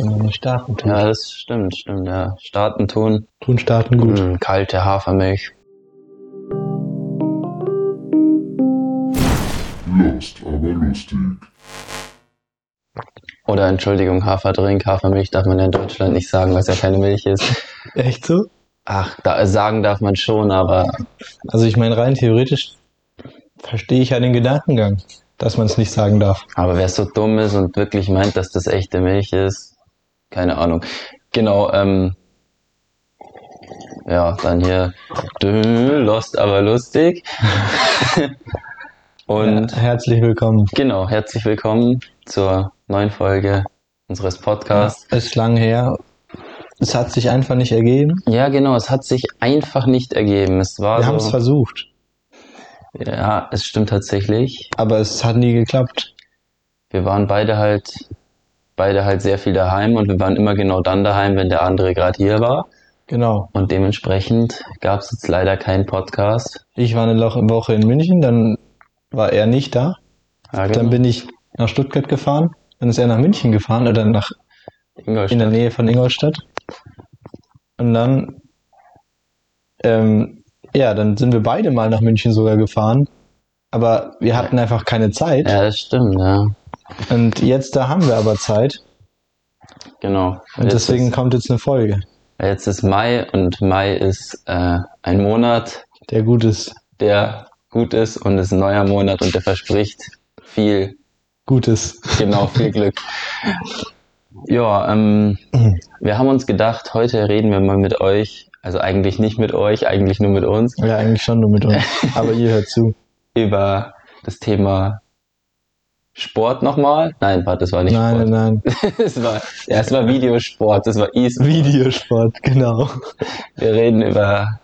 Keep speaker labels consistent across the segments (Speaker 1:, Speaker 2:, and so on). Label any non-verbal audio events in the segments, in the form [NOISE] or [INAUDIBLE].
Speaker 1: sondern nicht starten tun.
Speaker 2: Ja, das stimmt, stimmt, ja. Starten tun.
Speaker 1: Tun starten gut.
Speaker 2: Mm, kalte Hafermilch.
Speaker 3: Lost, aber lustig.
Speaker 2: Oder Entschuldigung, Haferdrink, Hafermilch darf man ja in Deutschland nicht sagen, weil es ja keine Milch ist.
Speaker 1: Echt so?
Speaker 2: Ach, da, sagen darf man schon, aber
Speaker 1: Also ich meine, rein theoretisch verstehe ich ja den Gedankengang, dass man es nicht sagen darf.
Speaker 2: Aber wer so dumm ist und wirklich meint, dass das echte Milch ist, keine Ahnung. Genau, ähm, ja, dann hier Lost, aber lustig. [LAUGHS] und
Speaker 1: Ja, herzlich willkommen.
Speaker 2: genau, herzlich willkommen zur neuen Folge unseres Podcasts.
Speaker 1: Es ist lang her. Es hat sich einfach nicht ergeben.
Speaker 2: Ja, genau, es hat sich einfach nicht ergeben. Es war
Speaker 1: Wir haben es
Speaker 2: so,
Speaker 1: versucht,
Speaker 2: ja, es stimmt tatsächlich.
Speaker 1: aber es hat nie geklappt.
Speaker 2: Wir waren beide halt, beide halt sehr viel daheim und wir waren immer genau dann daheim, wenn der andere gerade hier war.
Speaker 1: Genau.
Speaker 2: Und dementsprechend gab es jetzt leider keinen Podcast.
Speaker 1: Ich war eine Woche in München, dann war er nicht da.
Speaker 2: Ja,
Speaker 1: Dann bin ich nach Stuttgart gefahren. Dann ist er nach München gefahren oder nach
Speaker 2: Ingolstadt.
Speaker 1: in der Nähe von Ingolstadt. Und dann, ähm, ja, dann sind wir beide mal nach München sogar gefahren. Aber wir hatten einfach keine Zeit.
Speaker 2: Ja, das stimmt, ja.
Speaker 1: Und jetzt, da haben wir aber Zeit.
Speaker 2: Genau.
Speaker 1: Und
Speaker 2: jetzt
Speaker 1: deswegen
Speaker 2: ist,
Speaker 1: kommt jetzt eine Folge,
Speaker 2: jetzt ist Mai und Mai ist äh, ein Monat,
Speaker 1: der gut ist.
Speaker 2: der gut ist und ist ein neuer Monat und der verspricht viel,
Speaker 1: Gutes.
Speaker 2: genau, viel [LAUGHS] Glück. Ja, ähm, wir haben uns gedacht, heute reden wir mal mit euch, also eigentlich nicht mit euch, eigentlich nur mit uns,
Speaker 1: Ja, eigentlich schon nur mit uns. [LAUGHS] Aber ihr hört zu.
Speaker 2: über das Thema Sport nochmal. Nein, warte, das war nicht
Speaker 1: Nein,
Speaker 2: Sport.
Speaker 1: nein, nein. [LAUGHS]
Speaker 2: Es war, ja, es war Videosport, das war E-Sport.
Speaker 1: Videosport, genau.
Speaker 2: Wir reden über,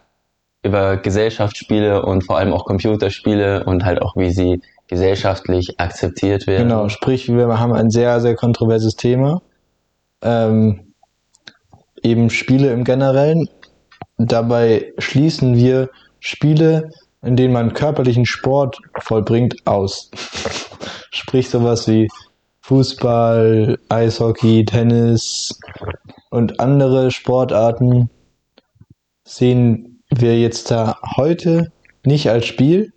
Speaker 2: über Gesellschaftsspiele und vor allem auch Computerspiele und halt auch, wie sie gesellschaftlich akzeptiert werden.
Speaker 1: Genau, sprich, wir haben ein sehr, sehr kontroverses Thema. Ähm, eben Spiele im Generellen. Dabei schließen wir Spiele, in denen man körperlichen Sport vollbringt, aus. Sprich sowas wie Fußball, Eishockey, Tennis und andere Sportarten sehen wir jetzt da heute nicht als Spiel.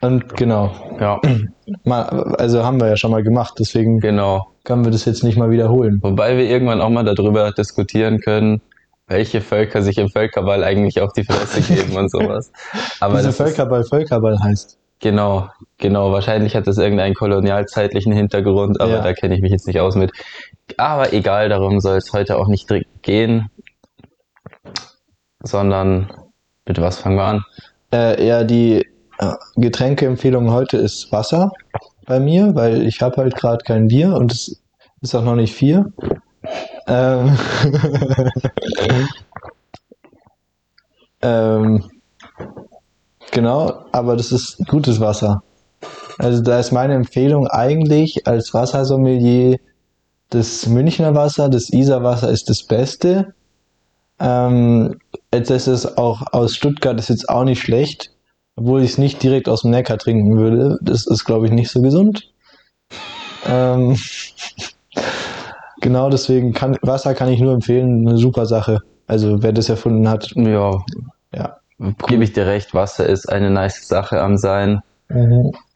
Speaker 1: Und genau,
Speaker 2: Ja,
Speaker 1: Mal, also haben wir ja schon mal gemacht, deswegen
Speaker 2: genau.
Speaker 1: können wir das jetzt nicht mal wiederholen.
Speaker 2: Wobei wir irgendwann auch mal darüber diskutieren können, welche Völker sich im Völkerball eigentlich auf die Fresse geben und sowas. [LAUGHS] Aber ist,
Speaker 1: Völkerball Völkerball heißt.
Speaker 2: Genau, genau. Wahrscheinlich hat das irgendeinen kolonialzeitlichen Hintergrund, aber
Speaker 1: Ja.
Speaker 2: da kenne ich mich jetzt nicht aus mit. Aber egal, darum soll es heute auch nicht gehen, sondern mit was fangen wir an?
Speaker 1: Äh, ja, die äh, Getränkeempfehlung heute ist Wasser bei mir, weil ich habe halt gerade kein Bier und es ist auch noch nicht vier. Ähm, [LAUGHS] ähm, genau, aber das ist gutes Wasser. Also da ist meine Empfehlung eigentlich als Wassersommelier das Münchner Wasser, das Isarwasser ist das Beste. Ähm, jetzt ist es auch aus Stuttgart ist jetzt auch nicht schlecht, obwohl ich es nicht direkt aus dem Neckar trinken würde. Das ist, glaube ich, nicht so gesund. Ähm, [LAUGHS] genau deswegen kann Wasser kann ich nur empfehlen, eine super Sache. Also wer das erfunden hat,
Speaker 2: Ja,
Speaker 1: ja.
Speaker 2: Gebe ich dir recht, Wasser ist eine nice Sache am Sein.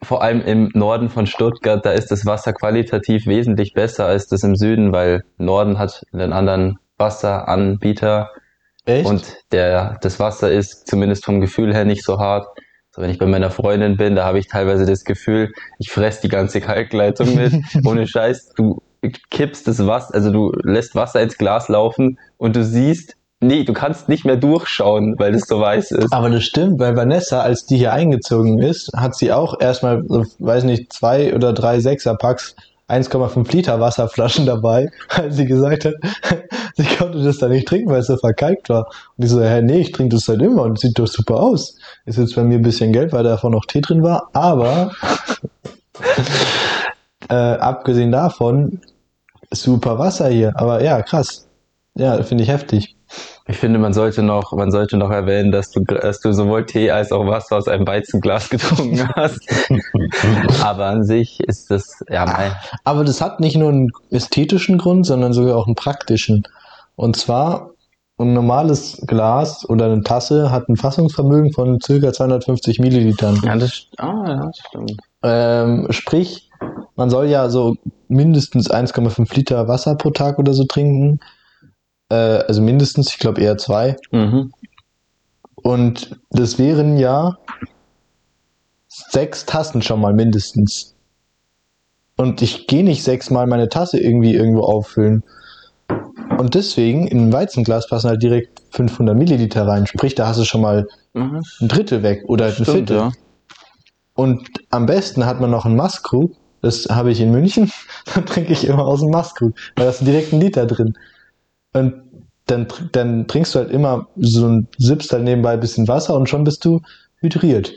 Speaker 2: Vor allem im Norden von Stuttgart, da ist das Wasser qualitativ wesentlich besser als das im Süden, weil Norden hat einen anderen Wasseranbieter
Speaker 1: Echt?
Speaker 2: und der, das Wasser ist zumindest vom Gefühl her nicht so hart. So, wenn ich bei meiner Freundin bin, da habe ich teilweise das Gefühl, ich fress die ganze Kalkleitung mit. [LAUGHS] Ohne Scheiß, du kippst das Wasser, also du lässt Wasser ins Glas laufen und du siehst, nee, du kannst nicht mehr durchschauen, weil das so weiß ist.
Speaker 1: Aber das stimmt, weil Vanessa, als die hier eingezogen ist, hat sie auch erstmal, weiß nicht, zwei oder drei Sechserpacks 1,5 Liter Wasserflaschen dabei, [LAUGHS] weil sie gesagt hat, [LAUGHS] sie konnte das da nicht trinken, weil es so verkalkt war. Und ich so, hä, nee, ich trinke das halt immer und sieht doch super aus. Ist jetzt bei mir ein bisschen Geld, weil davon noch Tee drin war, aber [LAUGHS] äh, abgesehen davon, super Wasser hier. Aber ja, krass. Ja, finde ich heftig.
Speaker 2: Ich finde, man sollte noch, man sollte noch erwähnen, dass du, dass du sowohl Tee als auch Wasser aus einem Weizenglas [LAUGHS] getrunken hast. [LAUGHS] Aber an sich ist das, ja, mein,
Speaker 1: Aber das hat nicht nur einen ästhetischen Grund, sondern sogar auch einen praktischen. Und zwar, ein normales Glas oder eine Tasse hat ein Fassungsvermögen von ca. 250 Millilitern.
Speaker 2: ja, das, ah, ja, das stimmt.
Speaker 1: Ähm, sprich, man soll ja so mindestens 1,5 Liter Wasser pro Tag oder so trinken. Äh, also mindestens, ich glaube eher zwei.
Speaker 2: Mhm.
Speaker 1: Und das wären ja sechs Tassen schon mal mindestens. Und ich gehe nicht sechsmal meine Tasse irgendwie irgendwo auffüllen. Und deswegen in ein Weizenglas passen halt direkt 500 Milliliter rein. Sprich, da hast du schon mal
Speaker 2: Mhm.
Speaker 1: ein Drittel weg oder ein
Speaker 2: Stimmt,
Speaker 1: Viertel.
Speaker 2: ja.
Speaker 1: Und am besten hat man noch einen Maßkrug. Das habe ich in München. [LAUGHS] Da trinke ich immer aus dem Maßkrug. Weil da ist direkt ein Liter drin. Und dann, dann trinkst du halt immer so ein, sippst halt nebenbei ein bisschen Wasser und schon bist du hydriert.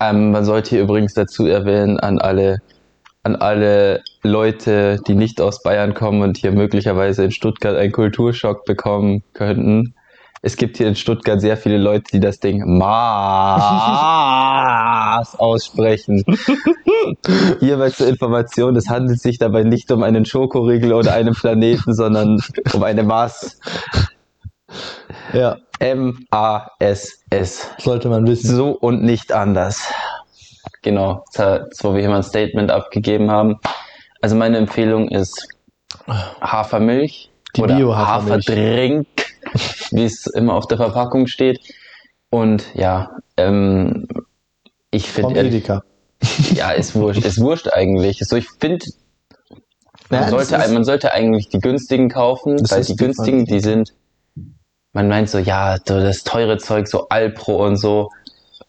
Speaker 2: Ähm, man sollte hier übrigens dazu erwähnen, an alle, an alle Leute, die nicht aus Bayern kommen und hier möglicherweise in Stuttgart einen Kulturschock bekommen könnten. Es gibt hier in Stuttgart sehr viele Leute, die das Ding Maß aussprechen. [LAUGHS] Hierbei zur Information, es handelt sich dabei nicht um einen Schokoriegel oder einen Planeten, sondern um eine Maß.
Speaker 1: Ja,
Speaker 2: M-A-S-S.
Speaker 1: sollte man wissen.
Speaker 2: So und nicht anders. Genau, jetzt, wo wir hier mal ein Statement abgegeben haben. Also meine Empfehlung ist Hafermilch
Speaker 1: Die
Speaker 2: oder
Speaker 1: Bio-Hafermilch.
Speaker 2: Haferdrink, wie es immer auf der Verpackung steht. Und ja, ähm, ich finde, [LAUGHS] ja, ist wurscht, ist wurscht eigentlich. So, ich finde, man,
Speaker 1: Ja,
Speaker 2: sollte,
Speaker 1: ist-
Speaker 2: man sollte eigentlich die günstigen kaufen, weil
Speaker 1: ist
Speaker 2: die günstigen, die sind, man meint so, ja, so das teure Zeug, so Alpro und so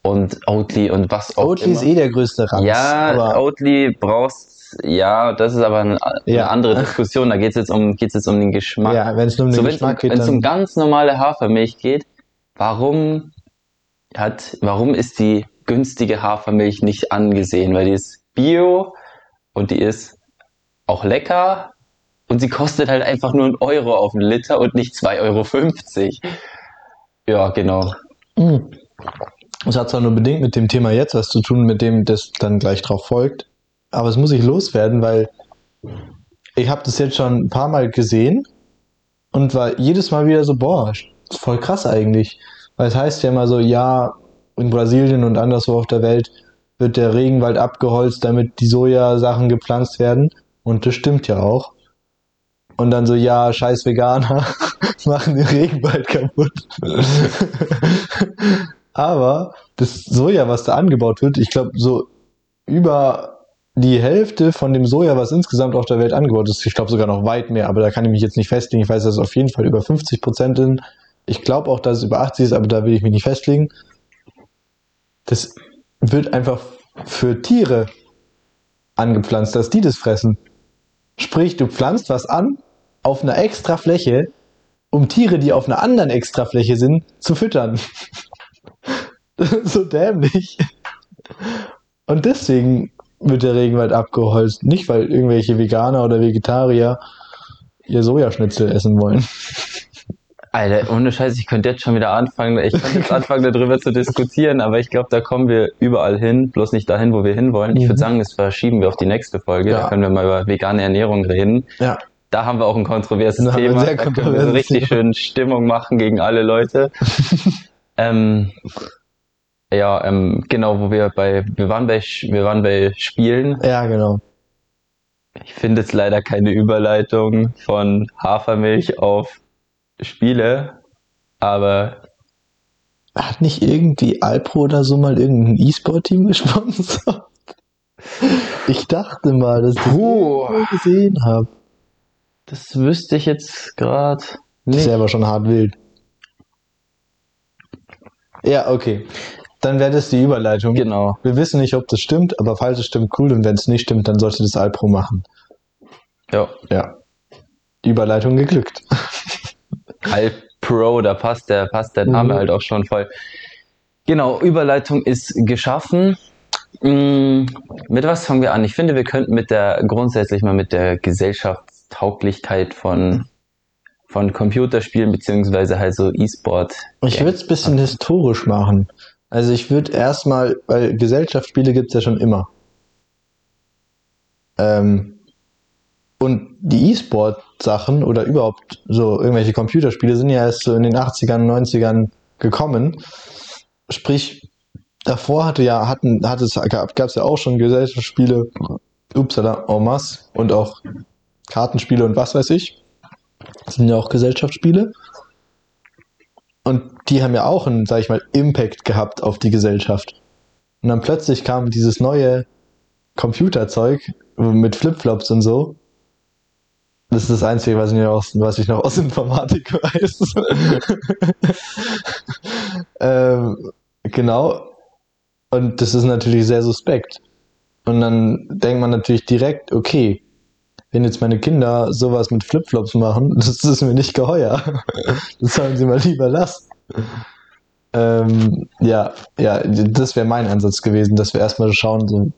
Speaker 2: und Oatly und was auch
Speaker 1: Oatly ist
Speaker 2: immer.
Speaker 1: eh der größte Ranz.
Speaker 2: ja,
Speaker 1: aber
Speaker 2: Oatly brauchst, ja, das ist aber eine, eine
Speaker 1: Ja.
Speaker 2: andere Diskussion. Da geht es jetzt um, geht's jetzt um den Geschmack.
Speaker 1: ja, wenn es um den
Speaker 2: so, wenn es um,
Speaker 1: Geschmack geht,
Speaker 2: wenn's um
Speaker 1: dann
Speaker 2: ganz normale Hafermilch geht, warum hat, warum ist die günstige Hafermilch nicht angesehen? Weil die ist bio und die ist auch lecker und sie kostet halt einfach nur einen Euro auf einen Liter und nicht 2,50 Euro. Ja, genau.
Speaker 1: Hm. Es hat zwar nur bedingt mit dem Thema jetzt was zu tun, mit dem das dann gleich drauf folgt, aber es muss ich loswerden, weil ich habe das jetzt schon ein paar Mal gesehen und war jedes Mal wieder so, boah, voll krass eigentlich. Weil es heißt ja immer so, ja, in Brasilien und anderswo auf der Welt wird der Regenwald abgeholzt, damit die Sojasachen gepflanzt werden. Und das stimmt ja auch. Und dann so, ja, scheiß Veganer [LAUGHS] machen den Regenwald kaputt. [LAUGHS] Aber das Soja, was da angebaut wird, ich glaube, so über die Hälfte von dem Soja, was insgesamt auf der Welt angebaut ist, ich glaube sogar noch weit mehr, aber da kann ich mich jetzt nicht festlegen. Ich weiß, dass es auf jeden Fall über 50 Prozent sind. Ich glaube auch, dass es über 80 ist, aber da will ich mich nicht festlegen. Das wird einfach für Tiere angepflanzt, dass die das fressen. Sprich, du pflanzt was an auf einer extra Fläche, um Tiere, die auf einer anderen extra Fläche sind, zu füttern. [LAUGHS] so dämlich. Und deswegen wird der Regenwald abgeholzt. Nicht, weil irgendwelche Veganer oder Vegetarier ihr Sojaschnitzel essen wollen. [LAUGHS]
Speaker 2: Alter, ohne Scheiß, ich könnte jetzt schon wieder anfangen, ich könnte jetzt anfangen, darüber zu diskutieren, aber ich glaube, da kommen wir überall hin, bloß nicht dahin, wo wir hinwollen. Ich
Speaker 1: Mhm.
Speaker 2: würde sagen, das verschieben wir auf die nächste Folge,
Speaker 1: Ja.
Speaker 2: da können wir mal über vegane Ernährung reden.
Speaker 1: Ja.
Speaker 2: Da haben wir auch ein kontroverses
Speaker 1: Da
Speaker 2: Thema,
Speaker 1: sehr
Speaker 2: da können wir so richtig
Speaker 1: Thema.
Speaker 2: schön Stimmung machen gegen alle Leute. [LAUGHS] ähm, ja, ähm, genau, wo wir bei, wir waren bei, wir waren bei Spielen.
Speaker 1: Ja, genau.
Speaker 2: Ich finde jetzt leider keine Überleitung von Hafermilch auf Spiele, aber
Speaker 1: Hat nicht irgendwie Alpro oder so mal irgendein E-Sport-Team [LAUGHS] gesponsert? Ich dachte mal, dass ich das gesehen habe.
Speaker 2: das wüsste ich jetzt gerade
Speaker 1: Das
Speaker 2: nicht.
Speaker 1: ist ja aber schon hart wild. Ja, okay. Dann wäre das die Überleitung.
Speaker 2: Genau.
Speaker 1: Wir wissen nicht, ob das stimmt, aber falls es stimmt, cool. Und wenn es nicht stimmt, dann sollte das Alpro machen.
Speaker 2: Ja.
Speaker 1: Ja. Die Überleitung geglückt. [LAUGHS]
Speaker 2: Alp Pro, da passt der, passt der Name
Speaker 1: Mhm.
Speaker 2: halt auch schon voll. Genau, Überleitung ist geschaffen. Mm, Mit was fangen wir an? Ich finde, wir könnten mit der grundsätzlich mal mit der Gesellschaftstauglichkeit von von Computerspielen beziehungsweise halt so E-Sport.
Speaker 1: Ich würde es ein bisschen historisch machen. Also ich würde erstmal, weil Gesellschaftsspiele gibt es ja schon immer. Ähm, und die E-Sport-Sachen oder überhaupt so irgendwelche Computerspiele sind ja erst so in den 80ern, 90ern gekommen. Sprich, davor hatte ja, hatten, hat es, gab es ja auch schon Gesellschaftsspiele, upsala, en masse und auch Kartenspiele und was weiß ich. Das sind ja auch Gesellschaftsspiele. Und die haben ja auch einen, sag ich mal, Impact gehabt auf die Gesellschaft. Und dann plötzlich kam dieses neue Computerzeug mit Flipflops und so. Das ist das Einzige, was ich, noch aus, was ich noch aus [LAUGHS] Informatik weiß. [LAUGHS] ähm, genau. Und das ist natürlich sehr suspekt. Und dann denkt man natürlich direkt, okay, wenn jetzt meine Kinder sowas mit Flipflops machen, [LAUGHS] das ist mir nicht geheuer. [LAUGHS] Das sollen sie mal lieber lassen. Ähm, ja, ja, das wäre mein Ansatz gewesen, dass wir erstmal schauen, so,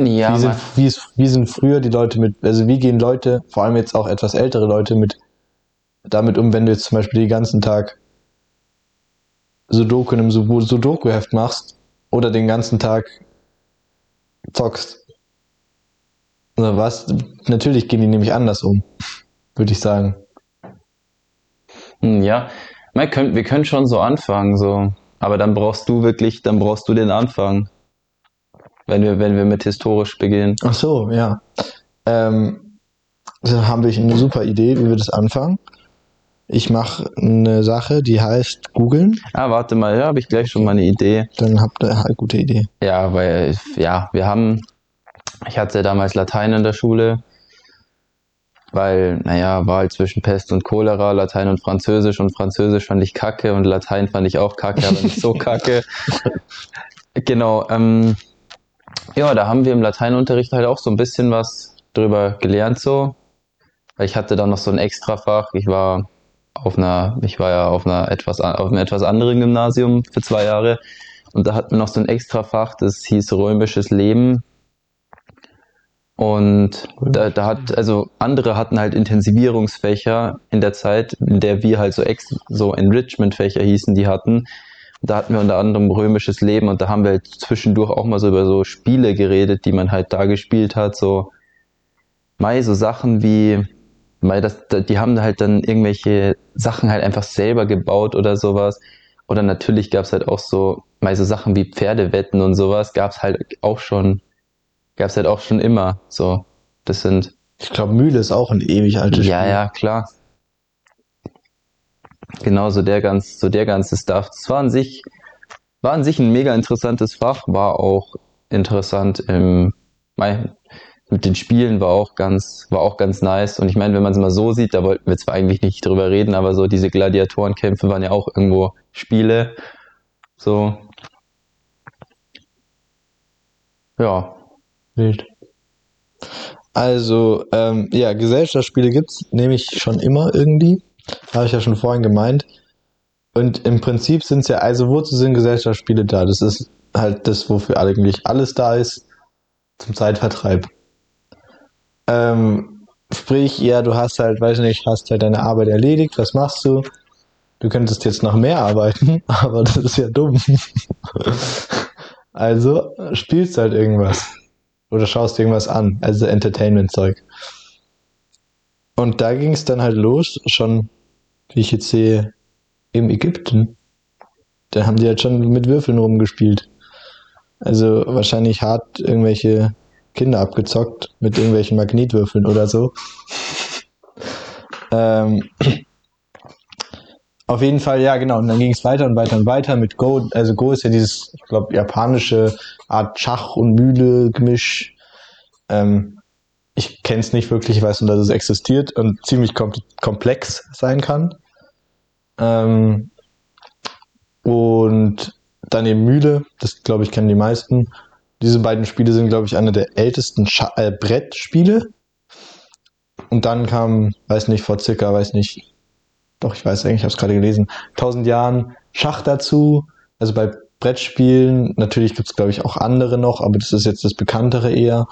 Speaker 2: Ja,
Speaker 1: wie, sind, wie, ist, wie sind früher die Leute mit, also wie gehen Leute, vor allem jetzt auch etwas ältere Leute, mit damit um, wenn du jetzt zum Beispiel den ganzen Tag Sudoku in einem Sud- Sudoku-Heft machst oder den ganzen Tag zockst. Was? Natürlich gehen die nämlich anders um, würde ich sagen.
Speaker 2: Hm, Ja, man könnt, wir können schon so anfangen, so. Aber dann brauchst du wirklich, dann brauchst du den Anfang. Wenn wir, wenn wir mit historisch beginnen.
Speaker 1: Ach so, ja. Ähm, da haben wir eine super Idee, wie wir das anfangen. Ich mache eine Sache, die heißt googeln.
Speaker 2: Ah, warte mal, ja, habe ich gleich schon mal eine Idee.
Speaker 1: Dann habt ihr eine gute Idee.
Speaker 2: Ja, weil, ja, wir haben, ich hatte damals Latein in der Schule, weil, naja, war halt zwischen Pest und Cholera, Latein und Französisch und Französisch fand ich kacke und Latein fand ich auch kacke, aber nicht so [LAUGHS] kacke. Genau, ähm, ja, da haben wir im Lateinunterricht halt auch so ein bisschen was drüber gelernt, so. Ich hatte dann noch so ein Extrafach, ich war auf einer, ich war ja auf einer etwas, auf einem etwas anderen Gymnasium für zwei Jahre. Und da hatten wir noch so ein Extrafach, das hieß römisches Leben. Und da, da hat, also andere hatten halt Intensivierungsfächer in der Zeit, in der wir halt so, ex, so Enrichment-Fächer hießen, die hatten. Und da hatten wir unter anderem römisches Leben und da haben wir halt zwischendurch auch mal so über so Spiele geredet, die man halt da gespielt hat, so, Mai, so Sachen wie, Mai, das, da- die haben halt dann irgendwelche Sachen halt einfach selber gebaut oder sowas. Oder natürlich gab's halt auch so, mal so Sachen wie Pferdewetten und sowas, gab's halt auch schon, gab's halt auch schon immer. So, das sind,
Speaker 1: Ich glaube, Mühle ist auch ein ewig altes
Speaker 2: ja, ja, klar. Genau, so der ganz, so der ganze Stuff. Das war an sich, war an sich ein mega interessantes Fach, war auch interessant im, mit den Spielen war auch ganz, war auch ganz nice. Und ich meine, wenn man es mal so sieht, da wollten wir zwar eigentlich nicht drüber reden, aber so diese Gladiatorenkämpfe waren ja auch irgendwo Spiele. So. Ja.
Speaker 1: Wild. Also, ähm, ja, Gesellschaftsspiele gibt's nämlich schon immer irgendwie. Habe ich ja schon vorhin gemeint. Und im Prinzip sind's ja, also wozu sind Gesellschaftsspiele da? Das ist halt das, wofür eigentlich alles da ist, zum Zeitvertreib. Ähm, sprich, ja, du hast halt, weiß nicht, hast halt deine Arbeit erledigt, was machst du? Du könntest jetzt noch mehr arbeiten, [LAUGHS] aber das ist ja dumm. [LAUGHS] also spielst halt irgendwas. Oder schaust irgendwas an, also Entertainment-Zeug. Und da ging es dann halt los, schon, wie ich jetzt sehe, im Ägypten. Da haben die halt schon mit Würfeln rumgespielt. Also wahrscheinlich hart irgendwelche Kinder abgezockt mit irgendwelchen Magnetwürfeln oder so. [LAUGHS] ähm, auf jeden Fall, ja, genau. Und dann ging es weiter und weiter und weiter mit Go. Also Go ist ja dieses, ich glaube, japanische Art Schach- und Mühle-Gemisch. Ähm, ich kenne es nicht wirklich, ich weiß nur, dass es existiert und ziemlich kom komplex sein kann. Ähm, und dann eben Mühle, das glaube ich kennen die meisten. Diese beiden Spiele sind, glaube ich, eine der ältesten Scha äh, Brettspiele. Und dann kam, weiß nicht, vor circa, weiß nicht, doch, ich weiß eigentlich, ich habe es gerade gelesen, 1000 Jahren Schach dazu. Also bei Brettspielen, natürlich gibt es, glaube ich, auch andere noch, aber das ist jetzt das bekanntere eher.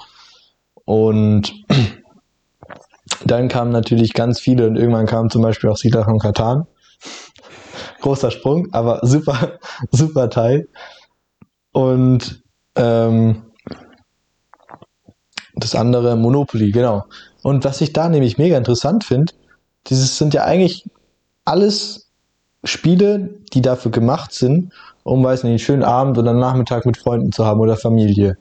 Speaker 1: Und [CLEARS THROAT] Dann kamen natürlich ganz viele und irgendwann kam zum Beispiel auch Siedler von Katan. Großer Sprung, aber super, [LAUGHS] super Teil. Und ähm, das andere Monopoly, genau. Und was ich da nämlich mega interessant finde, dieses sind ja eigentlich alles Spiele, die dafür gemacht sind, um, weiß nicht, einen schönen Abend oder Nachmittag mit Freunden zu haben oder Familie.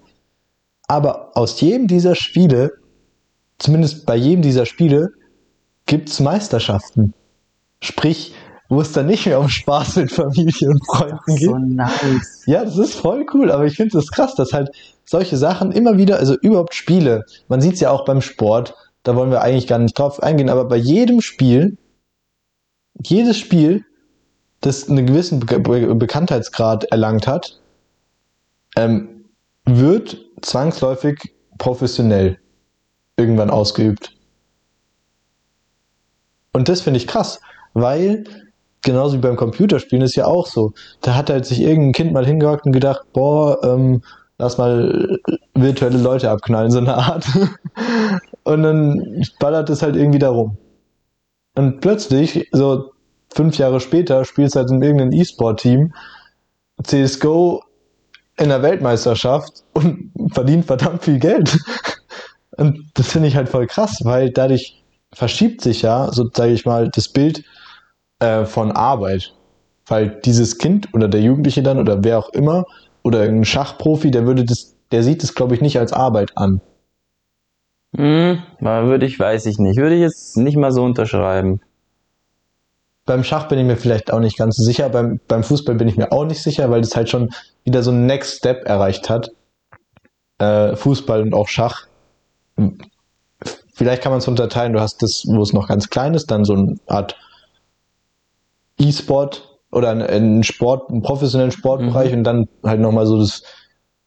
Speaker 1: Aber aus jedem dieser Spiele, zumindest bei jedem dieser Spiele, gibt's Meisterschaften. Sprich, wo es dann nicht mehr um Spaß mit Familie und Freunden geht.
Speaker 2: So nice.
Speaker 1: Ja, das ist voll cool, aber ich finde es krass, dass halt solche Sachen immer wieder, also überhaupt Spiele, man sieht es ja auch beim Sport, da wollen wir eigentlich gar nicht drauf eingehen, aber bei jedem Spiel, jedes Spiel, das einen gewissen Be Be Bekanntheitsgrad erlangt hat, ähm, wird zwangsläufig professionell irgendwann ausgeübt. Und das finde ich krass, weil genauso wie beim Computerspielen ist ja auch so. Da hat halt sich irgendein Kind mal hingehockt und gedacht, boah, ähm, lass mal virtuelle Leute abknallen, so eine Art. [LAUGHS] und dann ballert es halt irgendwie darum. Und plötzlich, so fünf Jahre später, spielst du halt in irgendeinem E-Sport-Team CSGO in der Weltmeisterschaft und [LAUGHS] verdient verdammt viel Geld. [LAUGHS] Und das finde ich halt voll krass, weil dadurch verschiebt sich ja, so sage ich mal, das Bild äh, von Arbeit. Weil dieses Kind oder der Jugendliche dann oder wer auch immer oder ein Schachprofi, der würde das, der sieht das, glaube ich, nicht als Arbeit an.
Speaker 2: Hm, würde ich, weiß ich nicht. Würde ich jetzt nicht mal so unterschreiben.
Speaker 1: Beim Schach bin ich mir vielleicht auch nicht ganz so sicher. Beim, beim Fußball bin ich mir auch nicht sicher, weil das halt schon wieder so ein Next Step erreicht hat. Äh, Fußball und auch Schach. Vielleicht kann man es unterteilen. Du hast das, wo es noch ganz klein ist, dann so eine Art E-Sport oder einen Sport, einen professionellen Sportbereich
Speaker 2: Mhm.
Speaker 1: und dann halt nochmal so das,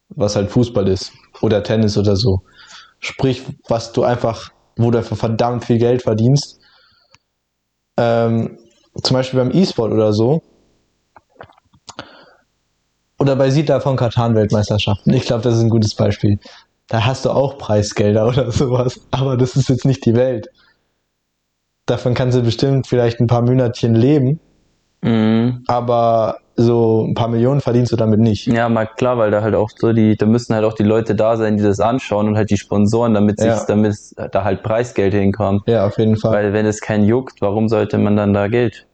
Speaker 1: was halt Fußball ist oder Tennis oder so. Sprich, was du einfach, wo du einfach verdammt viel Geld verdienst. Ähm, zum Beispiel beim E-Sport oder so. Oder bei Siedler von Katan Weltmeisterschaften. Ich glaube, das ist ein gutes Beispiel. Da hast du auch Preisgelder [LAUGHS] oder sowas. Aber das ist jetzt nicht die Welt. Davon kannst du bestimmt vielleicht ein paar Monatchen leben.
Speaker 2: Mhm.
Speaker 1: Aber so ein paar Millionen verdienst du damit nicht.
Speaker 2: Ja, mal klar, weil da halt auch so die, da müssen halt auch die Leute da sein, die das anschauen und halt die Sponsoren, damit sich,
Speaker 1: Ja.
Speaker 2: damit da halt Preisgeld hinkommt.
Speaker 1: Ja, auf jeden Fall.
Speaker 2: Weil wenn es keinen juckt, warum sollte man dann da Geld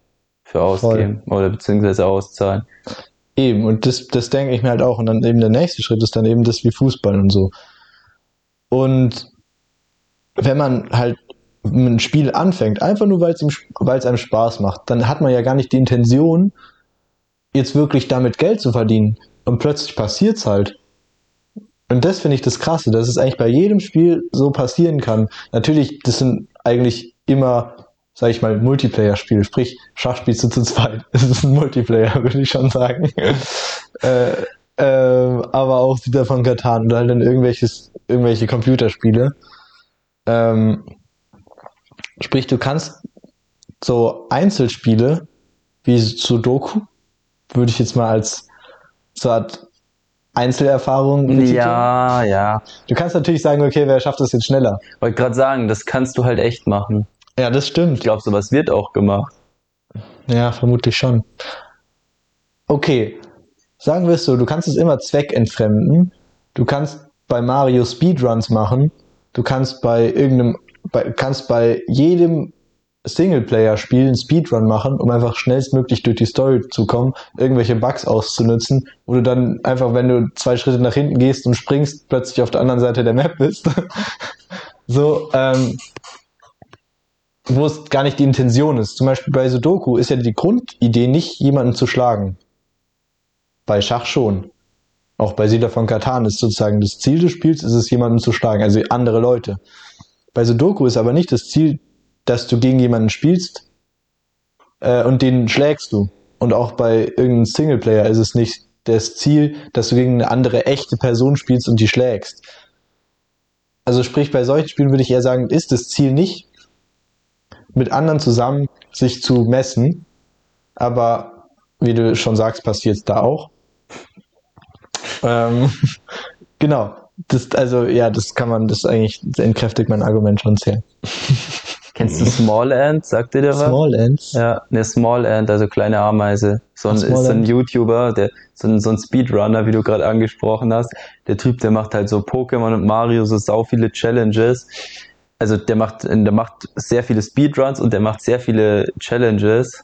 Speaker 2: für ausgeben oder beziehungsweise auszahlen?
Speaker 1: Eben, und das, das denke ich mir halt auch. Und dann eben der nächste Schritt ist dann eben das wie Fußball und so. Und wenn man halt ein Spiel anfängt, einfach nur weil es es einem Spaß macht, dann hat man ja gar nicht die Intention, jetzt wirklich damit Geld zu verdienen. Und plötzlich passiert's halt. Und das finde ich das Krasse, dass es eigentlich bei jedem Spiel so passieren kann. Natürlich, das sind eigentlich immer, sag ich mal, Multiplayer-Spiele. Sprich, Schach spielst du zu zweit. [LAUGHS] Es ist ein Multiplayer, würde ich schon sagen. [LAUGHS] äh, ähm, aber auch wieder von Katan oder halt dann irgendwelches, irgendwelche Computerspiele. Ähm, sprich, du kannst so Einzelspiele wie Sudoku, würde ich jetzt mal als so Art Einzelerfahrung betiteln.
Speaker 2: Ja, ja.
Speaker 1: Du kannst natürlich sagen, okay, wer schafft das jetzt schneller?
Speaker 2: Wollte gerade sagen, das kannst du halt echt machen.
Speaker 1: Ja, das
Speaker 2: Ich
Speaker 1: stimmt.
Speaker 2: glaube, sowas wird auch gemacht.
Speaker 1: Ja, vermutlich schon. Okay, sagen wir es so, du kannst es immer zweckentfremden. Du kannst bei Mario Speedruns machen. Du kannst bei irgendeinem, bei, kannst bei jedem Singleplayer-Spiel einen Speedrun machen, um einfach schnellstmöglich durch die Story zu kommen, irgendwelche Bugs auszunutzen, wo du dann einfach, wenn du zwei Schritte nach hinten gehst und springst, plötzlich auf der anderen Seite der Map bist. [LAUGHS] so, ähm, wo es gar nicht die Intention ist. Zum Beispiel bei Sudoku ist ja die Grundidee nicht, jemanden zu schlagen. Bei Schach schon. Auch bei Siedler von Katan ist sozusagen das Ziel des Spiels, ist es, jemanden zu schlagen, also andere Leute. Bei Sudoku ist aber nicht das Ziel, dass du gegen jemanden spielst äh, und den schlägst du. Und auch bei irgendeinem Singleplayer ist es nicht das Ziel, dass du gegen eine andere echte Person spielst und die schlägst. Also sprich, bei solchen Spielen würde ich eher sagen, ist das Ziel nicht, mit anderen zusammen sich zu messen. Aber wie du schon sagst, passiert es da auch. Ähm, [LAUGHS] genau. Das, also, ja, das kann man, das eigentlich entkräftigt mein Argument schon sehr. [LAUGHS]
Speaker 2: Kennst du Small Ant? Sagt dir der was?
Speaker 1: Small Ends.
Speaker 2: Ja, eine Small Ant, also kleine Ameise. So ein,
Speaker 1: Small
Speaker 2: ist so ein. YouTuber, der, so ein, so ein Speedrunner, wie du gerade angesprochen hast. Der Typ, der macht halt so Pokémon und Mario so sau viele Challenges. Also der macht, der macht sehr viele Speedruns und der macht sehr viele Challenges.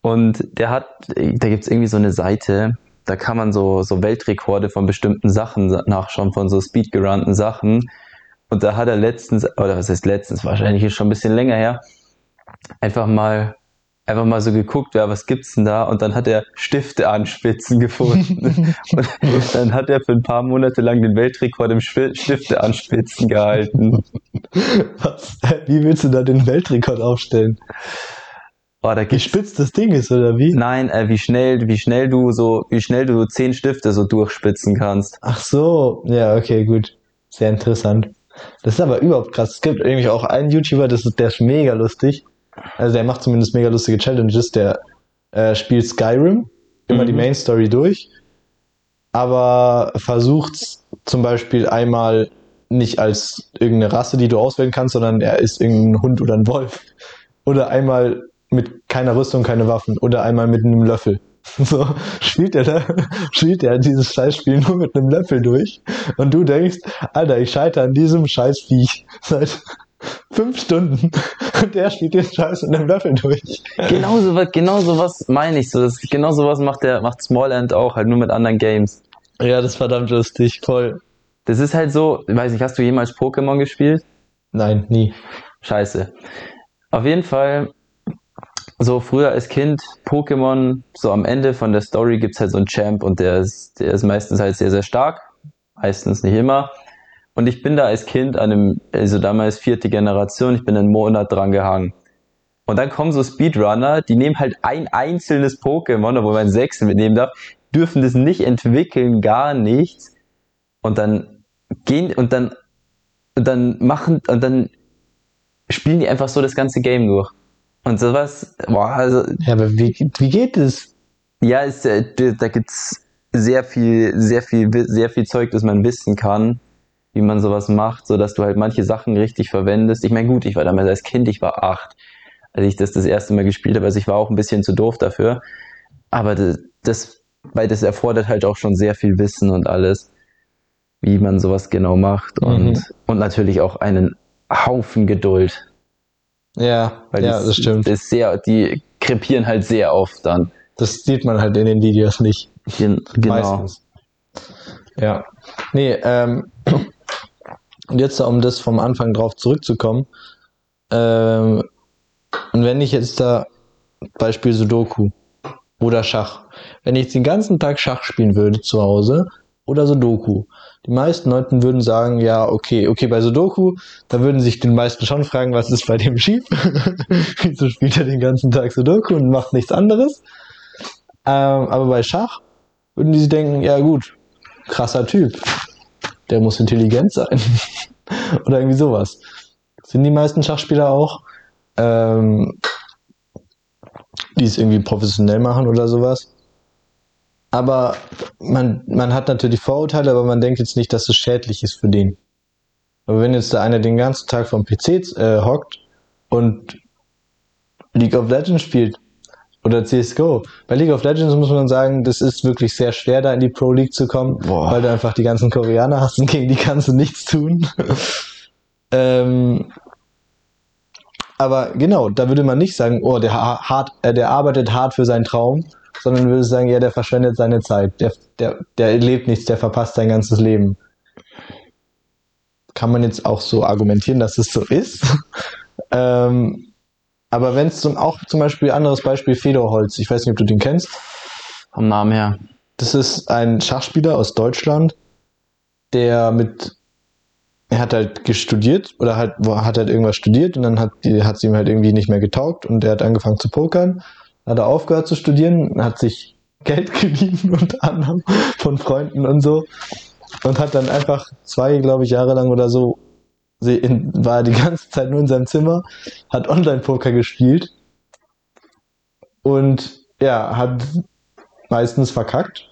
Speaker 2: Und der hat, da gibt's irgendwie so eine Seite, da kann man so, so Weltrekorde von bestimmten Sachen nachschauen, von so speedgerunten Sachen. Und da hat er letztens, oder was heißt letztens, wahrscheinlich ist schon ein bisschen länger her, einfach mal, einfach mal so geguckt, ja, was gibt's denn da? Und dann hat er Stifte anspitzen gefunden. [LAUGHS] und dann hat er für ein paar Monate lang den Weltrekord im Stifte anspitzen gehalten.
Speaker 1: Was? Wie willst du da den Weltrekord aufstellen?
Speaker 2: Oh, da
Speaker 1: Wie spitz das Ding ist, oder wie?
Speaker 2: nein, äh, wie schnell, wie schnell du so, wie schnell du zehn Stifte so durchspitzen kannst.
Speaker 1: Ach so, ja, okay, gut. Sehr interessant. Das ist aber überhaupt krass. Es gibt irgendwie auch einen YouTuber, das ist, der ist mega lustig. Also der macht zumindest mega lustige Challenges. Der äh, spielt Skyrim, immer die
Speaker 2: Mhm.
Speaker 1: Main Story durch, aber versucht zum Beispiel einmal nicht als irgendeine Rasse, die du auswählen kannst, sondern er ist irgendein Hund oder ein Wolf. Oder einmal mit keiner Rüstung, keine Waffen. Oder einmal mit einem Löffel. [LAUGHS] So spielt er da, [LAUGHS] spielt er dieses Scheißspiel nur mit einem Löffel durch. Und du denkst, Alter, ich scheitere an diesem Scheißviech [LAUGHS] seit fünf Stunden. Und der spielt den Scheiß mit einem Löffel durch.
Speaker 2: Genau so was, genau so was meine ich so. Das, genau so was macht der, macht Small Ant auch, halt nur mit anderen Games.
Speaker 1: Ja, das ist verdammt lustig, voll.
Speaker 2: Das ist halt so, ich weiß nicht, hast du jemals Pokémon gespielt?
Speaker 1: Nein, nie.
Speaker 2: Scheiße. Auf jeden Fall, so früher als Kind, Pokémon, so am Ende von der Story gibt's halt so einen Champ und der ist, der ist meistens halt sehr, sehr stark. Meistens nicht immer. Und ich bin da als Kind an einem, also damals vierte Generation, ich bin einen Monat dran gehangen. Und dann kommen so Speedrunner, die nehmen halt ein einzelnes Pokémon, obwohl man sechs mitnehmen darf, dürfen das nicht entwickeln, gar nichts. Und dann gehen, und dann, und dann machen, und dann spielen die einfach so das ganze Game durch. Und sowas, boah, also,
Speaker 1: Ja, aber wie, wie geht es?
Speaker 2: ja, ist, äh, da gibt's sehr viel, sehr viel, sehr viel Zeug, das man wissen kann, wie man sowas macht, so dass du halt manche Sachen richtig verwendest. Ich meine, gut, ich war damals als Kind, ich war acht, als ich das das erste Mal gespielt habe, also ich war auch ein bisschen zu doof dafür. Aber das, das weil das erfordert halt auch schon sehr viel Wissen und alles, wie man sowas genau macht und,
Speaker 1: Mhm.
Speaker 2: und natürlich auch einen Haufen Geduld.
Speaker 1: Ja,
Speaker 2: Weil
Speaker 1: ja,
Speaker 2: das,
Speaker 1: das stimmt.
Speaker 2: Ist sehr, die krepieren halt sehr oft dann.
Speaker 1: Das sieht man halt in den Videos nicht.
Speaker 2: Gen genau.
Speaker 1: Meistens. Ja. Nee, ähm, und jetzt, um das vom Anfang drauf zurückzukommen, ähm, und wenn ich jetzt da, Beispiel Sudoku oder Schach, wenn ich jetzt den ganzen Tag Schach spielen würde zu Hause oder Sudoku, die meisten Leute würden sagen, ja, okay, okay, bei Sudoku, da würden sich die meisten schon fragen, was ist bei dem schief? [LAUGHS] Wieso spielt er den ganzen Tag Sudoku und macht nichts anderes? Ähm, aber bei Schach würden die sich denken, ja gut, krasser Typ. Der muss intelligent sein. [LAUGHS] Oder irgendwie sowas. Sind die meisten Schachspieler auch, ähm, die es irgendwie professionell machen oder sowas. Aber man, man hat natürlich Vorurteile, aber man denkt jetzt nicht, dass es schädlich ist für den. Aber wenn jetzt da einer den ganzen Tag vom PC äh, hockt und League of Legends spielt, oder CSGO. Bei League of Legends muss man sagen, das ist wirklich sehr schwer, da in die Pro League zu kommen,
Speaker 2: Boah.
Speaker 1: weil du einfach die ganzen Koreaner hast und [LAUGHS] gegen die kannst du nichts tun. ähm, aber genau, da würde man nicht sagen, oh, der, ha- hart, äh, der arbeitet hart für seinen Traum, sondern würde sagen, ja, der verschwendet seine Zeit, der, der, der lebt nichts, der verpasst sein ganzes Leben. Kann man jetzt auch so argumentieren, dass es so ist. [LAUGHS] ähm, aber wenn es zum, auch zum Beispiel, anderes Beispiel, Fedorholz, ich weiß nicht, ob du den kennst.
Speaker 2: Vom Namen her.
Speaker 1: Das ist ein Schachspieler aus Deutschland, der mit, er hat halt gestudiert oder halt, wo- hat halt irgendwas studiert und dann hat hat es ihm halt irgendwie nicht mehr getaugt und er hat angefangen zu pokern, hat er aufgehört zu studieren, hat sich Geld [LAUGHS] geliehen unter anderem von Freunden und so und hat dann einfach zwei, glaube ich, Jahre lang oder so war die ganze Zeit nur in seinem Zimmer, hat Online-Poker gespielt und ja, hat meistens verkackt.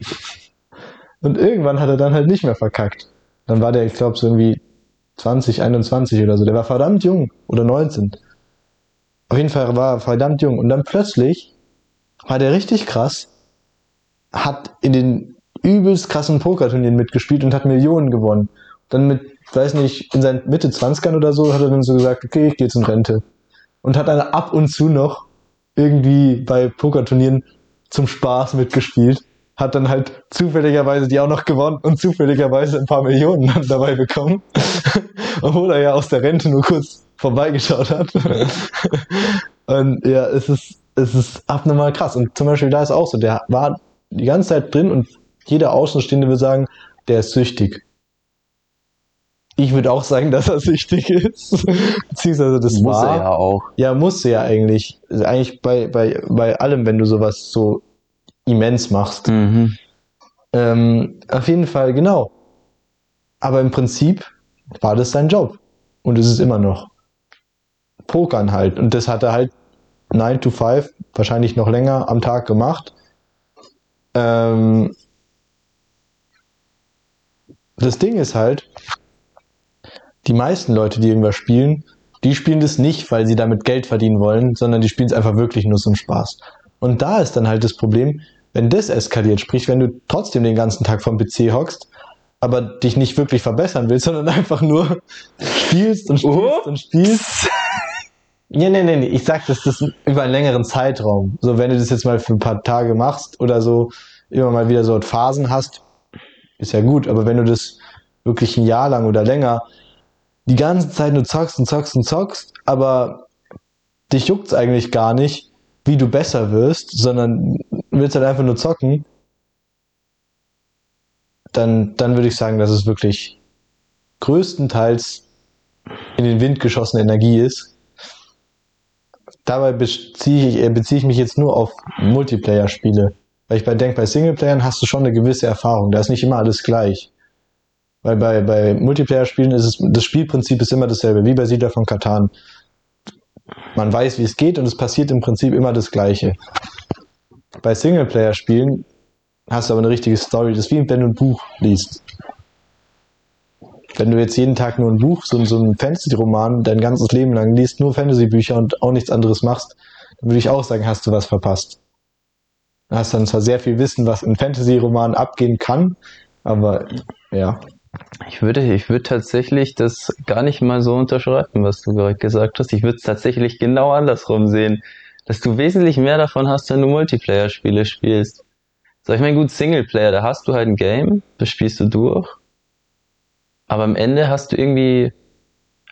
Speaker 1: Und irgendwann hat er dann halt nicht mehr verkackt. Dann war der, ich glaube, so irgendwie 20, 21 oder so. Der war verdammt jung oder 19. Auf jeden Fall war er verdammt jung. Und dann plötzlich war der richtig krass, hat in den übelst krassen Pokerturnieren mitgespielt und hat Millionen gewonnen. Dann mit, weiß nicht, in seinen Mitte 20ern oder so, hat er dann so gesagt, okay, ich gehe jetzt in Rente. Und hat dann ab und zu noch irgendwie bei Pokerturnieren zum Spaß mitgespielt. Hat dann halt zufälligerweise die auch noch gewonnen und zufälligerweise ein paar Millionen dann dabei bekommen. [LAUGHS] Obwohl er ja aus der Rente nur kurz vorbeigeschaut hat. und ja, es ist, es ist abnormal krass. Und zum Beispiel da ist auch so, der war die ganze Zeit drin und jeder Außenstehende würde sagen, der ist süchtig. Ich würde auch sagen, [LAUGHS] dass er süchtig ist. Beziehungsweise das
Speaker 2: Muss
Speaker 1: war.
Speaker 2: er ja auch.
Speaker 1: Ja, musst du ja eigentlich. Also eigentlich bei, bei, bei allem, wenn du sowas so immens machst.
Speaker 2: Mhm.
Speaker 1: Ähm, auf jeden Fall, genau. Aber im Prinzip war das sein Job. Und es ist immer noch. Pokern halt. Und das hat er halt 9 to 5, wahrscheinlich noch länger am Tag gemacht. Ähm, das Ding ist halt, die meisten Leute, die irgendwas spielen, die spielen das nicht, weil sie damit Geld verdienen wollen, sondern die spielen es einfach wirklich nur zum Spaß. Und da ist dann halt das Problem, wenn das eskaliert, sprich, wenn du trotzdem den ganzen Tag vom PC hockst, aber dich nicht wirklich verbessern willst, [LAUGHS] sondern einfach nur spielst und spielst
Speaker 2: Oh.
Speaker 1: und spielst. Nee, nee, nee, nee, ich sag das, das über einen längeren Zeitraum. So, wenn du das jetzt mal für ein paar Tage machst oder so, immer mal wieder so Phasen hast, ist ja gut, aber wenn du das wirklich ein Jahr lang oder länger die ganze Zeit nur zockst und zockst und zockst, aber dich juckt's eigentlich gar nicht, wie du besser wirst, sondern willst halt einfach nur zocken, dann, dann würde ich sagen, dass es wirklich größtenteils in den Wind geschossene Energie ist. Dabei beziehe ich, äh, beziehe ich mich jetzt nur auf Multiplayer-Spiele. Weil ich bei denke, bei Singleplayern hast du schon eine gewisse Erfahrung. Da ist nicht immer alles gleich. Weil bei, bei Multiplayer-Spielen ist es, das Spielprinzip ist immer dasselbe, wie bei Siedler von Katan. Man weiß, wie es geht und es passiert im Prinzip immer das Gleiche. Bei Singleplayer-Spielen hast du aber eine richtige Story. Das ist wie wenn du ein Buch liest. Wenn du jetzt jeden Tag nur ein Buch, so, so einen Fantasy-Roman, dein ganzes Leben lang liest, nur Fantasy-Bücher und auch nichts anderes machst, dann würde ich auch sagen, hast du was verpasst. Du hast dann zwar sehr viel Wissen, was in Fantasy-Romanen abgehen kann, aber ja.
Speaker 2: Ich würde, ich würde tatsächlich das gar nicht mal so unterschreiben, was du gerade gesagt hast. Ich würde es tatsächlich genau andersrum sehen, dass du wesentlich mehr davon hast, wenn du Multiplayer-Spiele spielst. So, ich meine, gut, Singleplayer, da hast du halt ein Game, das spielst du durch. Aber am Ende hast du irgendwie,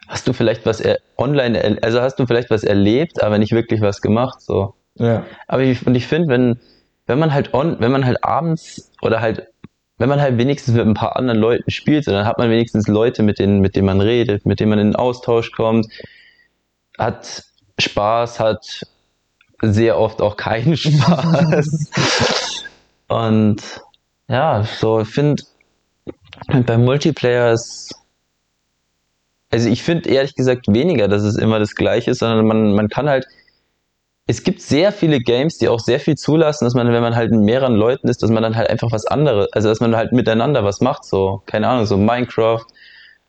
Speaker 2: hast du vielleicht was online, also hast du vielleicht was erlebt, aber nicht wirklich was gemacht, so.
Speaker 1: Ja.
Speaker 2: Aber ich, und ich finde, wenn, wenn man halt on, wenn man halt abends oder halt, wenn man halt wenigstens mit ein paar anderen Leuten spielt, dann hat man wenigstens Leute, mit denen, mit denen man redet, mit denen man in den Austausch kommt, hat Spaß, hat sehr oft auch keinen [LAUGHS] Spaß. [LAUGHS] und ja, so, ich beim Multiplayer ist, also ich finde ehrlich gesagt weniger, dass es immer das Gleiche ist, sondern man, man kann halt, es gibt sehr viele Games, die auch sehr viel zulassen, dass man, wenn man halt mit mehreren Leuten ist, dass man dann halt einfach was anderes, also dass man halt miteinander was macht, so, keine Ahnung, so Minecraft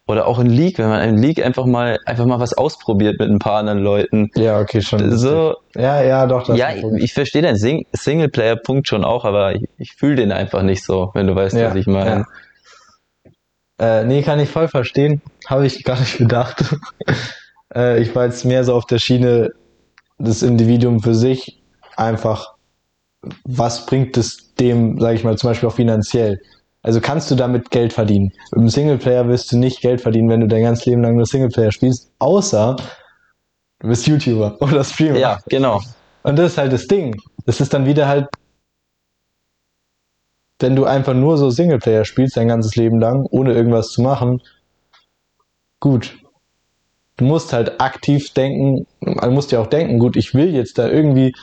Speaker 2: oder auch in League, wenn man in League einfach mal, einfach mal was ausprobiert mit ein paar anderen Leuten.
Speaker 1: Ja, okay, schon.
Speaker 2: So,
Speaker 1: Ja, ja, doch. das
Speaker 2: ja,
Speaker 1: Punkt.
Speaker 2: ich verstehe den Sing Singleplayer-Punkt schon auch, aber ich, ich fühle den einfach nicht so, wenn du weißt,
Speaker 1: Ja,
Speaker 2: was ich meine.
Speaker 1: Äh, nee, kann ich voll verstehen. Habe ich gar nicht bedacht. [LAUGHS] äh, ich war jetzt mehr so auf der Schiene, das Individuum für sich einfach, was bringt es dem, sage ich mal, zum Beispiel auch finanziell? Also kannst du damit Geld verdienen? Mit einem Singleplayer wirst du nicht Geld verdienen, wenn du dein ganzes Leben lang nur Singleplayer spielst, außer du bist YouTuber [LAUGHS] oder Streamer.
Speaker 2: Ja, genau.
Speaker 1: Und das ist halt das Ding. Das ist dann wieder halt, wenn du einfach nur so Singleplayer spielst dein ganzes Leben lang, ohne irgendwas zu machen, gut. Du musst halt aktiv denken, man muss ja auch denken, gut, ich will jetzt da irgendwie,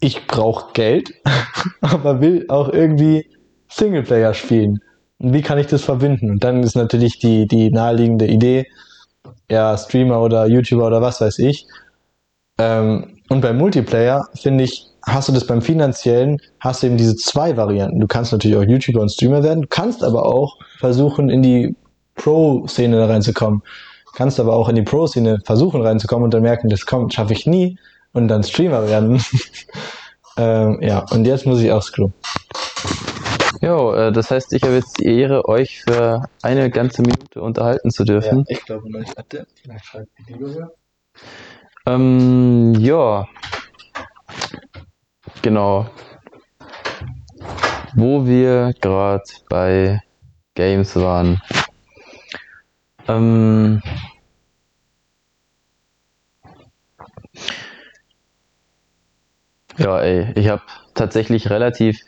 Speaker 1: ich brauche Geld, [LAUGHS] aber will auch irgendwie Singleplayer spielen. Und wie kann ich das verbinden? Und dann ist natürlich die, die naheliegende Idee, ja, Streamer oder YouTuber oder was weiß ich, ähm, und beim Multiplayer, finde ich, hast du das beim finanziellen, hast du eben diese zwei Varianten. Du kannst natürlich auch YouTuber und Streamer werden, du kannst aber auch versuchen, in die Pro-Szene reinzukommen. kannst aber auch in die Pro-Szene versuchen reinzukommen und dann merken, das kommt, schaffe ich nie und dann Streamer werden. [LAUGHS] ähm, ja, und jetzt muss ich aufs Klo.
Speaker 2: Jo, äh, das heißt, ich habe jetzt die Ehre, euch für eine ganze Minute unterhalten zu dürfen.
Speaker 1: ich glaube nicht. Warte, vielleicht schreibt die Liebe
Speaker 2: Ähm, ja. Genau. Wo wir gerade bei Games waren. Ähm, ja, ey, ich habe tatsächlich relativ,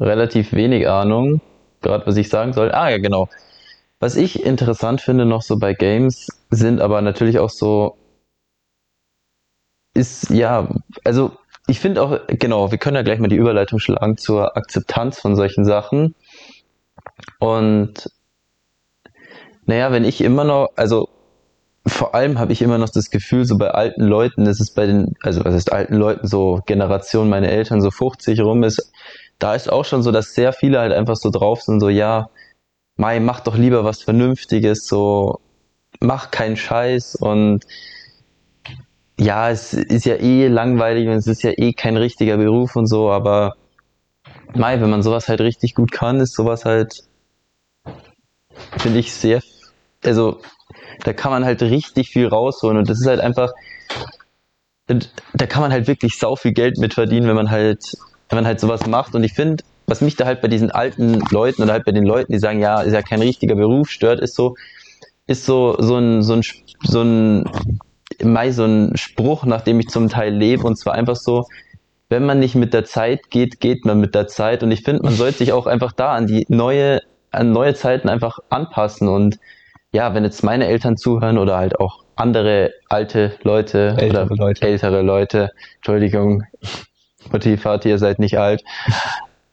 Speaker 2: relativ wenig Ahnung, gerade was ich sagen soll. Ah, ja, genau. Was ich interessant finde noch so bei Games sind aber natürlich auch so ist ja, also ich finde auch, genau, wir können ja gleich mal die Überleitung schlagen zur Akzeptanz von solchen Sachen. Und naja, wenn ich immer noch, also vor allem habe ich immer noch das Gefühl, so bei alten Leuten, das ist bei den, also was ist alten Leuten, so Generation, meine Eltern so 50 rum ist, da ist auch schon so, dass sehr viele halt einfach so drauf sind, so ja, Mai, mach doch lieber was Vernünftiges, so mach keinen Scheiß und ja, es ist ja eh langweilig und es ist ja eh kein richtiger Beruf und so, aber Mai, wenn man sowas halt richtig gut kann, ist sowas halt, finde ich sehr, also da kann man halt richtig viel rausholen und das ist halt einfach, da kann man halt wirklich sau viel Geld mit verdienen, wenn man halt, wenn man halt sowas macht und ich finde, was mich da halt bei diesen alten Leuten oder halt bei den Leuten, die sagen, ja, ist ja kein richtiger Beruf, stört, ist so, ist so, so ein, so ein, so ein Mai so ein Spruch, nach dem ich zum Teil lebe, und zwar einfach so, wenn man nicht mit der Zeit geht, geht man mit der Zeit. Und ich finde, man sollte sich auch einfach da an die neue, an neue Zeiten einfach anpassen. Und ja, wenn jetzt meine Eltern zuhören oder halt auch andere alte Leute
Speaker 1: Ältere
Speaker 2: oder
Speaker 1: Leute.
Speaker 2: ältere Leute, Entschuldigung, Mutti, Vati, ihr seid nicht alt.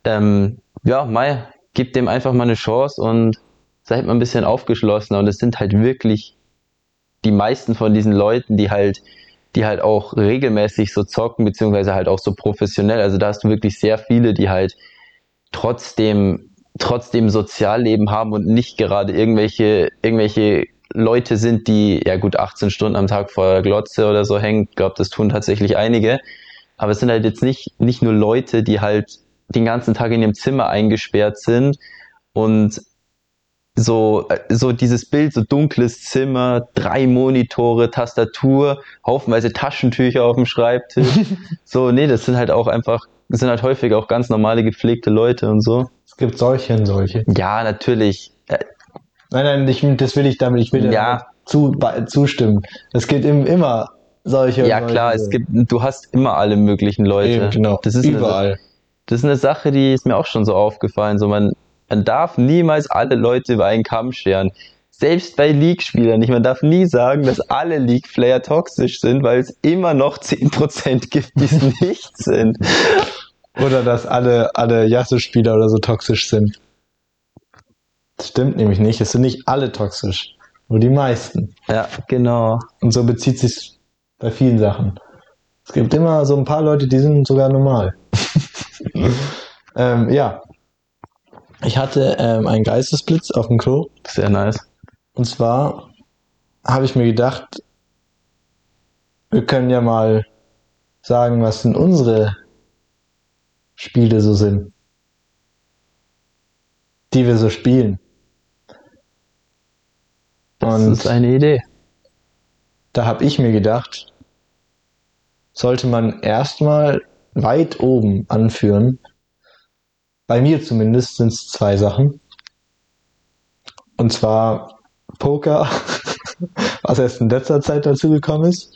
Speaker 2: Ähm, ja, Mai, gebt dem einfach mal eine Chance und seid mal ein bisschen aufgeschlossener. Und es sind halt wirklich die meisten von diesen Leuten, die halt, die halt auch regelmäßig so zocken, beziehungsweise halt auch so professionell. Also da hast du wirklich sehr viele, die halt trotzdem, trotzdem Sozialleben haben und nicht gerade irgendwelche, irgendwelche Leute sind, die ja gut 18 Stunden am Tag vor der Glotze oder so hängen. Ich glaube, das tun tatsächlich einige. Aber es sind halt jetzt nicht, nicht nur Leute, die halt den ganzen Tag in ihrem Zimmer eingesperrt sind und so, äh, so dieses Bild, so dunkles Zimmer, drei Monitore, Tastatur, haufenweise Taschentücher auf dem Schreibtisch. [LAUGHS] so, nee, das sind halt auch einfach, das sind halt häufig auch ganz normale gepflegte Leute und so.
Speaker 1: Es gibt solche und solche.
Speaker 2: Ja, natürlich. Äh,
Speaker 1: Nein, nein, ich, das will ich damit, ich will
Speaker 2: Ja.
Speaker 1: zu, bei, zustimmen. Es gibt im, immer solche
Speaker 2: Ja,
Speaker 1: solche.
Speaker 2: klar, es gibt, du hast immer alle möglichen Leute.
Speaker 1: Eben, genau.
Speaker 2: Das ist
Speaker 1: überall.
Speaker 2: Eine, das ist eine Sache, die ist mir auch schon so aufgefallen. So, man, man darf niemals alle Leute über einen Kamm scheren. Selbst bei League-Spielern nicht. Man darf nie sagen, dass alle League-Player toxisch sind, weil es immer noch 10% gibt, die es [LAUGHS] nicht sind.
Speaker 1: Oder dass alle, alle Yasuo-Spieler oder so toxisch sind. Das stimmt nämlich nicht. Es sind nicht alle toxisch. Nur die meisten.
Speaker 2: Ja, genau.
Speaker 1: Und so bezieht sich bei vielen Sachen. Es gibt immer so ein paar Leute, die sind sogar normal. [LAUGHS] ähm, ja. Ich hatte ähm, einen Geistesblitz auf dem Klo.
Speaker 2: Sehr nice.
Speaker 1: Und zwar habe ich mir gedacht, wir können ja mal sagen, was denn unsere Spiele so sind. Die wir so spielen.
Speaker 2: Das
Speaker 1: Und
Speaker 2: ist eine Idee.
Speaker 1: da habe ich mir gedacht, sollte man erstmal weit oben anführen. Bei mir zumindest sind es zwei Sachen. Und zwar Poker, [LAUGHS] was erst in letzter Zeit dazugekommen ist.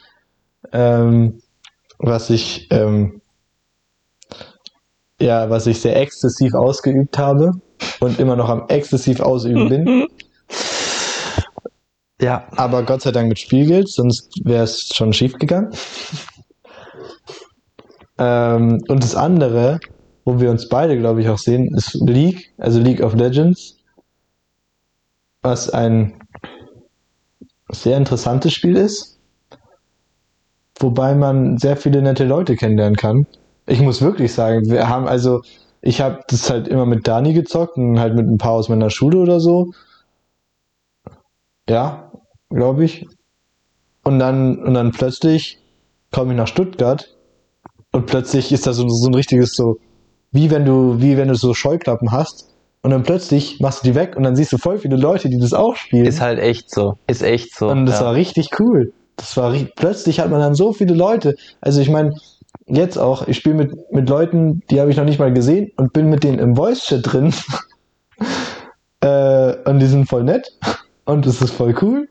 Speaker 1: Ähm, was ich ähm, ja, was ich sehr exzessiv ausgeübt habe und immer noch am exzessiv ausüben bin. [LAUGHS]
Speaker 2: Ja,
Speaker 1: Aber Gott sei Dank mit Spielgeld, sonst wäre es schon schief gegangen. Ähm, und das andere, wo wir uns beide, glaube ich, auch sehen, ist League, also League of Legends. Was ein sehr interessantes Spiel ist. Wobei man sehr viele nette Leute kennenlernen kann. Ich muss wirklich sagen, wir haben also, ich habe das halt immer mit Dani gezockt und halt mit ein paar aus meiner Schule oder so. Ja, glaube ich. Und dann, und dann plötzlich komme ich nach Stuttgart und plötzlich ist da so, so ein richtiges so, wie wenn du, wie wenn du so Scheuklappen hast und dann plötzlich machst du die weg und dann siehst du voll viele Leute, die das auch spielen.
Speaker 2: Ist halt echt so. Ist echt so.
Speaker 1: Und das
Speaker 2: ja.
Speaker 1: war richtig cool. Das war plötzlich hat man dann so viele Leute. Also ich meine, jetzt auch, ich spiele mit, mit Leuten, die habe ich noch nicht mal gesehen und bin mit denen im Voice-Chat drin. [LAUGHS] äh, und die sind voll nett. Und es ist voll cool.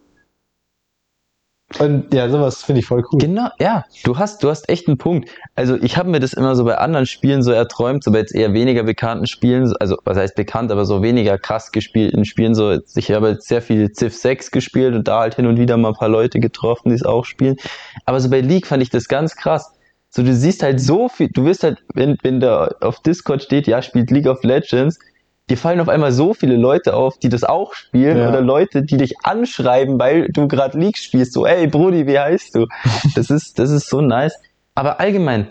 Speaker 1: Und ja, sowas finde ich voll cool.
Speaker 2: Genau, ja, du hast, du hast echt einen Punkt. Also ich habe mir das immer so bei anderen Spielen so erträumt, so bei jetzt eher weniger bekannten Spielen, also was heißt bekannt, aber so weniger krass gespielten Spielen. So, ich habe jetzt sehr viel Civ 6 gespielt und da halt hin und wieder mal ein paar Leute getroffen, die es auch spielen. Aber so bei League fand ich das ganz krass. So, du siehst halt so viel, du wirst halt, wenn, wenn da auf Discord steht, ja, spielt League of Legends, dir fallen auf einmal so viele Leute auf, die das auch spielen
Speaker 1: Ja.
Speaker 2: oder Leute, die dich anschreiben, weil du gerade League spielst. So, ey Brudi, wie heißt du? [LAUGHS] Das ist, das ist so nice. Aber allgemein,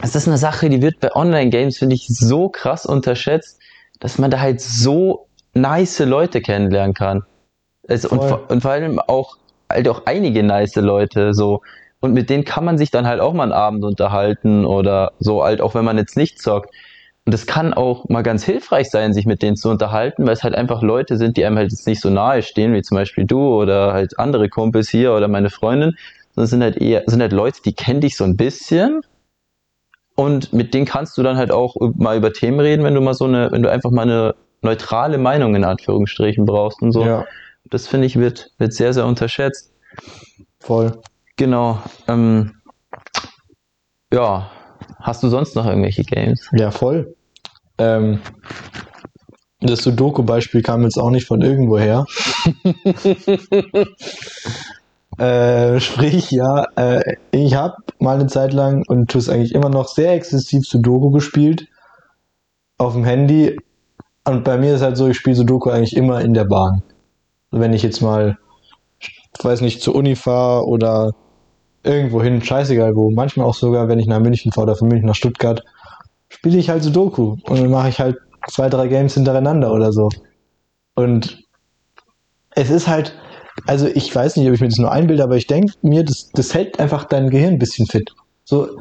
Speaker 2: das ist eine Sache, die wird bei Online-Games, finde ich, so krass unterschätzt, dass man da halt so nice Leute kennenlernen kann. Also, und, und vor allem auch, halt auch einige nice Leute, so. Und mit denen kann man sich dann halt auch mal einen Abend unterhalten oder so, halt auch wenn man jetzt nicht zockt. Und es kann auch mal ganz hilfreich sein, sich mit denen zu unterhalten, weil es halt einfach Leute sind, die einem halt jetzt nicht so nahe stehen, wie zum Beispiel du oder halt andere Kumpels hier oder meine Freundin, sondern es sind halt eher, sind halt Leute, die kennen dich so ein bisschen. Und mit denen kannst du dann halt auch mal über Themen reden, wenn du mal so eine, wenn du einfach mal eine neutrale Meinung in Anführungsstrichen brauchst und so.
Speaker 1: Ja,
Speaker 2: Das finde ich wird, wird sehr, sehr unterschätzt.
Speaker 1: voll.
Speaker 2: Genau. Ähm, ja. Hast du sonst noch irgendwelche Games?
Speaker 1: Ja, voll. Ähm, das Sudoku-Beispiel kam jetzt auch nicht von irgendwo her. [LAUGHS] äh, sprich, ja, äh, ich habe mal eine Zeit lang und tue es eigentlich immer noch sehr exzessiv Sudoku gespielt. Auf dem Handy. Und bei mir ist halt so, ich spiele Sudoku eigentlich immer in der Bahn. Wenn ich jetzt mal, weiß nicht, zur Uni fahre oder irgendwo hin, scheißegal wo. Manchmal auch sogar, wenn ich nach München fahre oder von München nach Stuttgart, spiele ich halt Sudoku und dann mache ich halt zwei, drei Games hintereinander oder so. Und es ist halt, also ich weiß nicht, ob ich mir das nur einbilde, aber ich denke mir, das, das hält einfach dein Gehirn ein bisschen fit. So,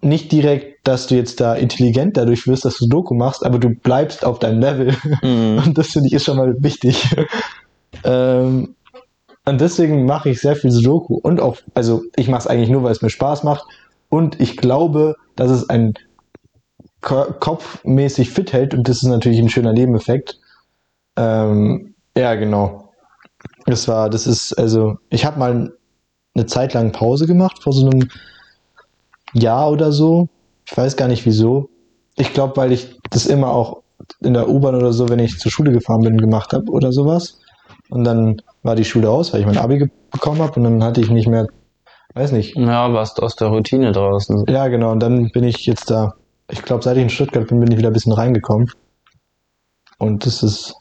Speaker 1: nicht direkt, dass du jetzt da intelligent dadurch wirst, dass du Sudoku machst, aber du bleibst auf deinem Level.
Speaker 2: Mhm. [LAUGHS]
Speaker 1: Und das finde ich ist schon mal wichtig. [LAUGHS] ähm, und deswegen mache ich sehr viel Sudoku. Und auch, also ich mache es eigentlich nur, weil es mir Spaß macht. Und ich glaube, dass es ein Ko- kopfmäßig fit hält. Und das ist natürlich ein schöner Nebeneffekt. Ähm, ja, genau. Das war, das ist, also, ich habe mal eine Zeit lang Pause gemacht vor so einem Jahr oder so. Ich weiß gar nicht wieso. Ich glaube, weil ich das immer auch in der U-Bahn oder so, wenn ich zur Schule gefahren bin, gemacht habe oder sowas. Und dann war die Schule aus, weil ich mein Abi bekommen habe und dann hatte ich nicht mehr, weiß nicht.
Speaker 2: Ja, warst aus der Routine draußen.
Speaker 1: Ja, genau. Und dann bin ich jetzt da. Ich glaube, seit ich in Stuttgart bin, bin ich wieder ein bisschen reingekommen. Und das ist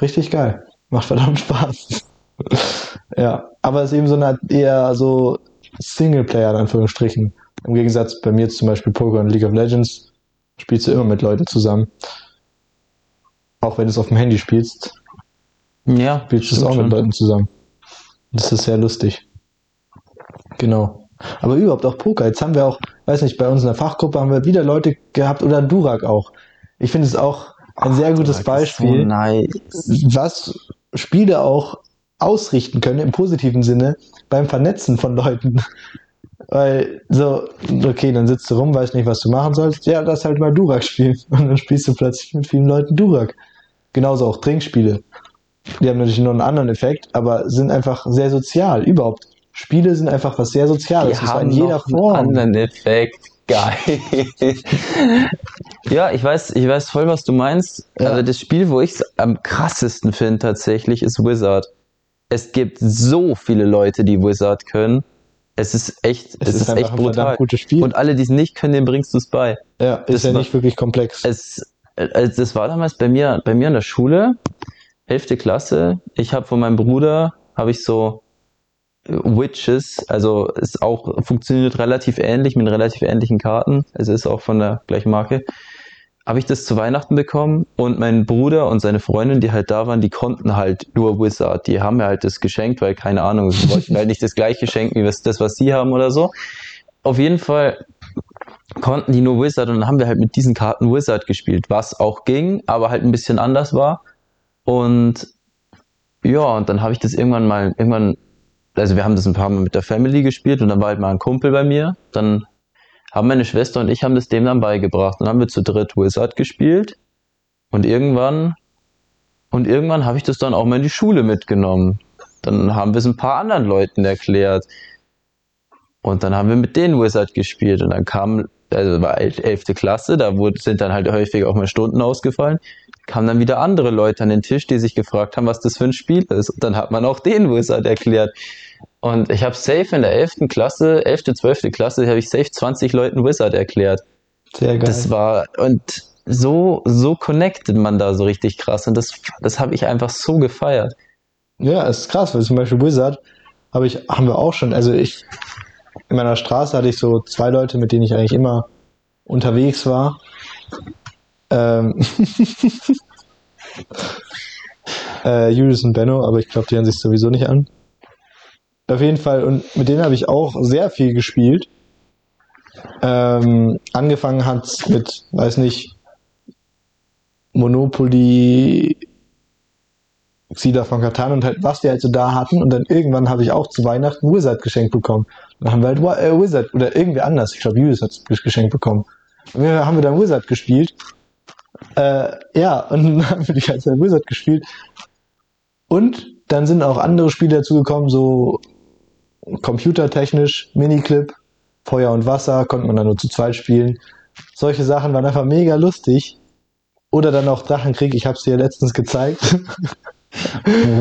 Speaker 1: richtig geil. Macht verdammt Spaß. [LAUGHS] ja, aber es ist eben so eine eher so Singleplayer in Anführungsstrichen. Im Gegensatz bei mir zum Beispiel Poker und League of Legends spielst du immer mit Leuten zusammen. Auch wenn du es auf dem Handy spielst,
Speaker 2: Ja,
Speaker 1: spielst du es auch mit
Speaker 2: schon.
Speaker 1: Leuten zusammen. Das ist sehr lustig. Genau. Aber überhaupt auch Poker. Jetzt haben wir auch, weiß nicht, bei uns in der Fachgruppe haben wir wieder Leute gehabt oder Durak auch. Ich finde es auch ein sehr gutes Beispiel
Speaker 2: So nice.
Speaker 1: was Spiele auch ausrichten können im positiven Sinne beim Vernetzen von Leuten. [LAUGHS] Weil so, okay, dann sitzt du rum, weißt nicht, was du machen sollst. Ja, lass halt mal Durak spielen. [LAUGHS] Und dann spielst du plötzlich mit vielen Leuten Durak. Genauso auch Trinkspiele. Die haben natürlich noch einen anderen Effekt, aber sind einfach sehr sozial. Überhaupt. Spiele sind einfach was sehr Soziales.
Speaker 2: Die
Speaker 1: zwar
Speaker 2: haben
Speaker 1: in jeder
Speaker 2: noch einen
Speaker 1: Form.
Speaker 2: anderen Effekt. Geil. [LAUGHS] ja, ich weiß, ich weiß voll, was du meinst.
Speaker 1: Ja.
Speaker 2: Also das Spiel, wo ich es am krassesten finde tatsächlich, ist Wizard. Es gibt so viele Leute, die Wizard können. Es ist echt, es, ist,
Speaker 1: einfach
Speaker 2: echt brutal.
Speaker 1: verdammt gutes Spiel.
Speaker 2: Und alle, die es nicht können, denen bringst du es bei.
Speaker 1: ja, ist
Speaker 2: das
Speaker 1: ja
Speaker 2: war-
Speaker 1: nicht wirklich komplex.
Speaker 2: Es, äh, das war damals bei mir, bei mir in der Schule, 11. Klasse. Ich habe von meinem Bruder, habe ich so Witches, also ist auch, funktioniert relativ ähnlich, mit relativ ähnlichen Karten. Also ist auch von der gleichen Marke. habe ich das zu Weihnachten bekommen und mein Bruder und seine Freundin, die halt da waren, die konnten halt nur Wizard. Die haben mir halt das geschenkt, weil keine Ahnung, sie wollten halt nicht das gleiche schenken wie das, was sie haben oder so. Auf jeden Fall konnten die nur Wizard und dann haben wir halt mit diesen Karten Wizard gespielt, was auch ging, aber halt ein bisschen anders war. Und ja, und dann habe ich das irgendwann mal, irgendwann, also wir haben das ein paar Mal mit der Family gespielt und dann war halt mal ein Kumpel bei mir. Dann haben meine Schwester und ich haben das dem dann beigebracht. Dann haben wir zu dritt Wizard gespielt und irgendwann, und irgendwann habe ich das dann auch mal in die Schule mitgenommen. Dann haben wir es ein paar anderen Leuten erklärt. Und dann haben wir mit denen Wizard gespielt und dann kam, also war 11. Klasse, da wurde, sind dann halt häufig auch mal Stunden ausgefallen, kamen dann wieder andere Leute an den Tisch, die sich gefragt haben, was das für ein Spiel ist. Und dann hat man auch den Wizard erklärt. Und ich habe safe in der 11. Klasse, 11., 12. Klasse, habe ich safe 20 Leuten Wizard erklärt.
Speaker 1: Sehr geil.
Speaker 2: Das war, und so, so connected man da so richtig krass. Und das, das habe ich einfach so gefeiert.
Speaker 1: Ja, es ist krass, weil zum Beispiel Wizard habe ich, haben wir auch schon, also ich, in meiner Straße hatte ich so zwei Leute, mit denen ich eigentlich immer unterwegs war. Ähm [LAUGHS] äh, Julius und Benno, aber ich glaube, die hören sich sowieso nicht an. Auf jeden Fall, und mit denen habe ich auch sehr viel gespielt. Ähm, angefangen hat mit, weiß nicht, Monopoly, Siedler von Katan und halt, was wir halt so da hatten. Und dann irgendwann habe ich auch zu Weihnachten Wizard geschenkt bekommen. Dann haben wir halt äh, Wizard oder irgendwer anders, ich glaube, Julius hat es geschenkt bekommen. Und wir haben wir dann Wizard gespielt. Äh, ja, und dann haben wir die ganze Zeit Wizard gespielt. Und dann sind auch andere Spiele dazugekommen, so computertechnisch, Miniclip, Feuer und Wasser, konnte man dann nur zu zweit spielen. Solche Sachen waren einfach mega lustig. Oder dann auch Drachenkrieg, ich habe es dir letztens gezeigt.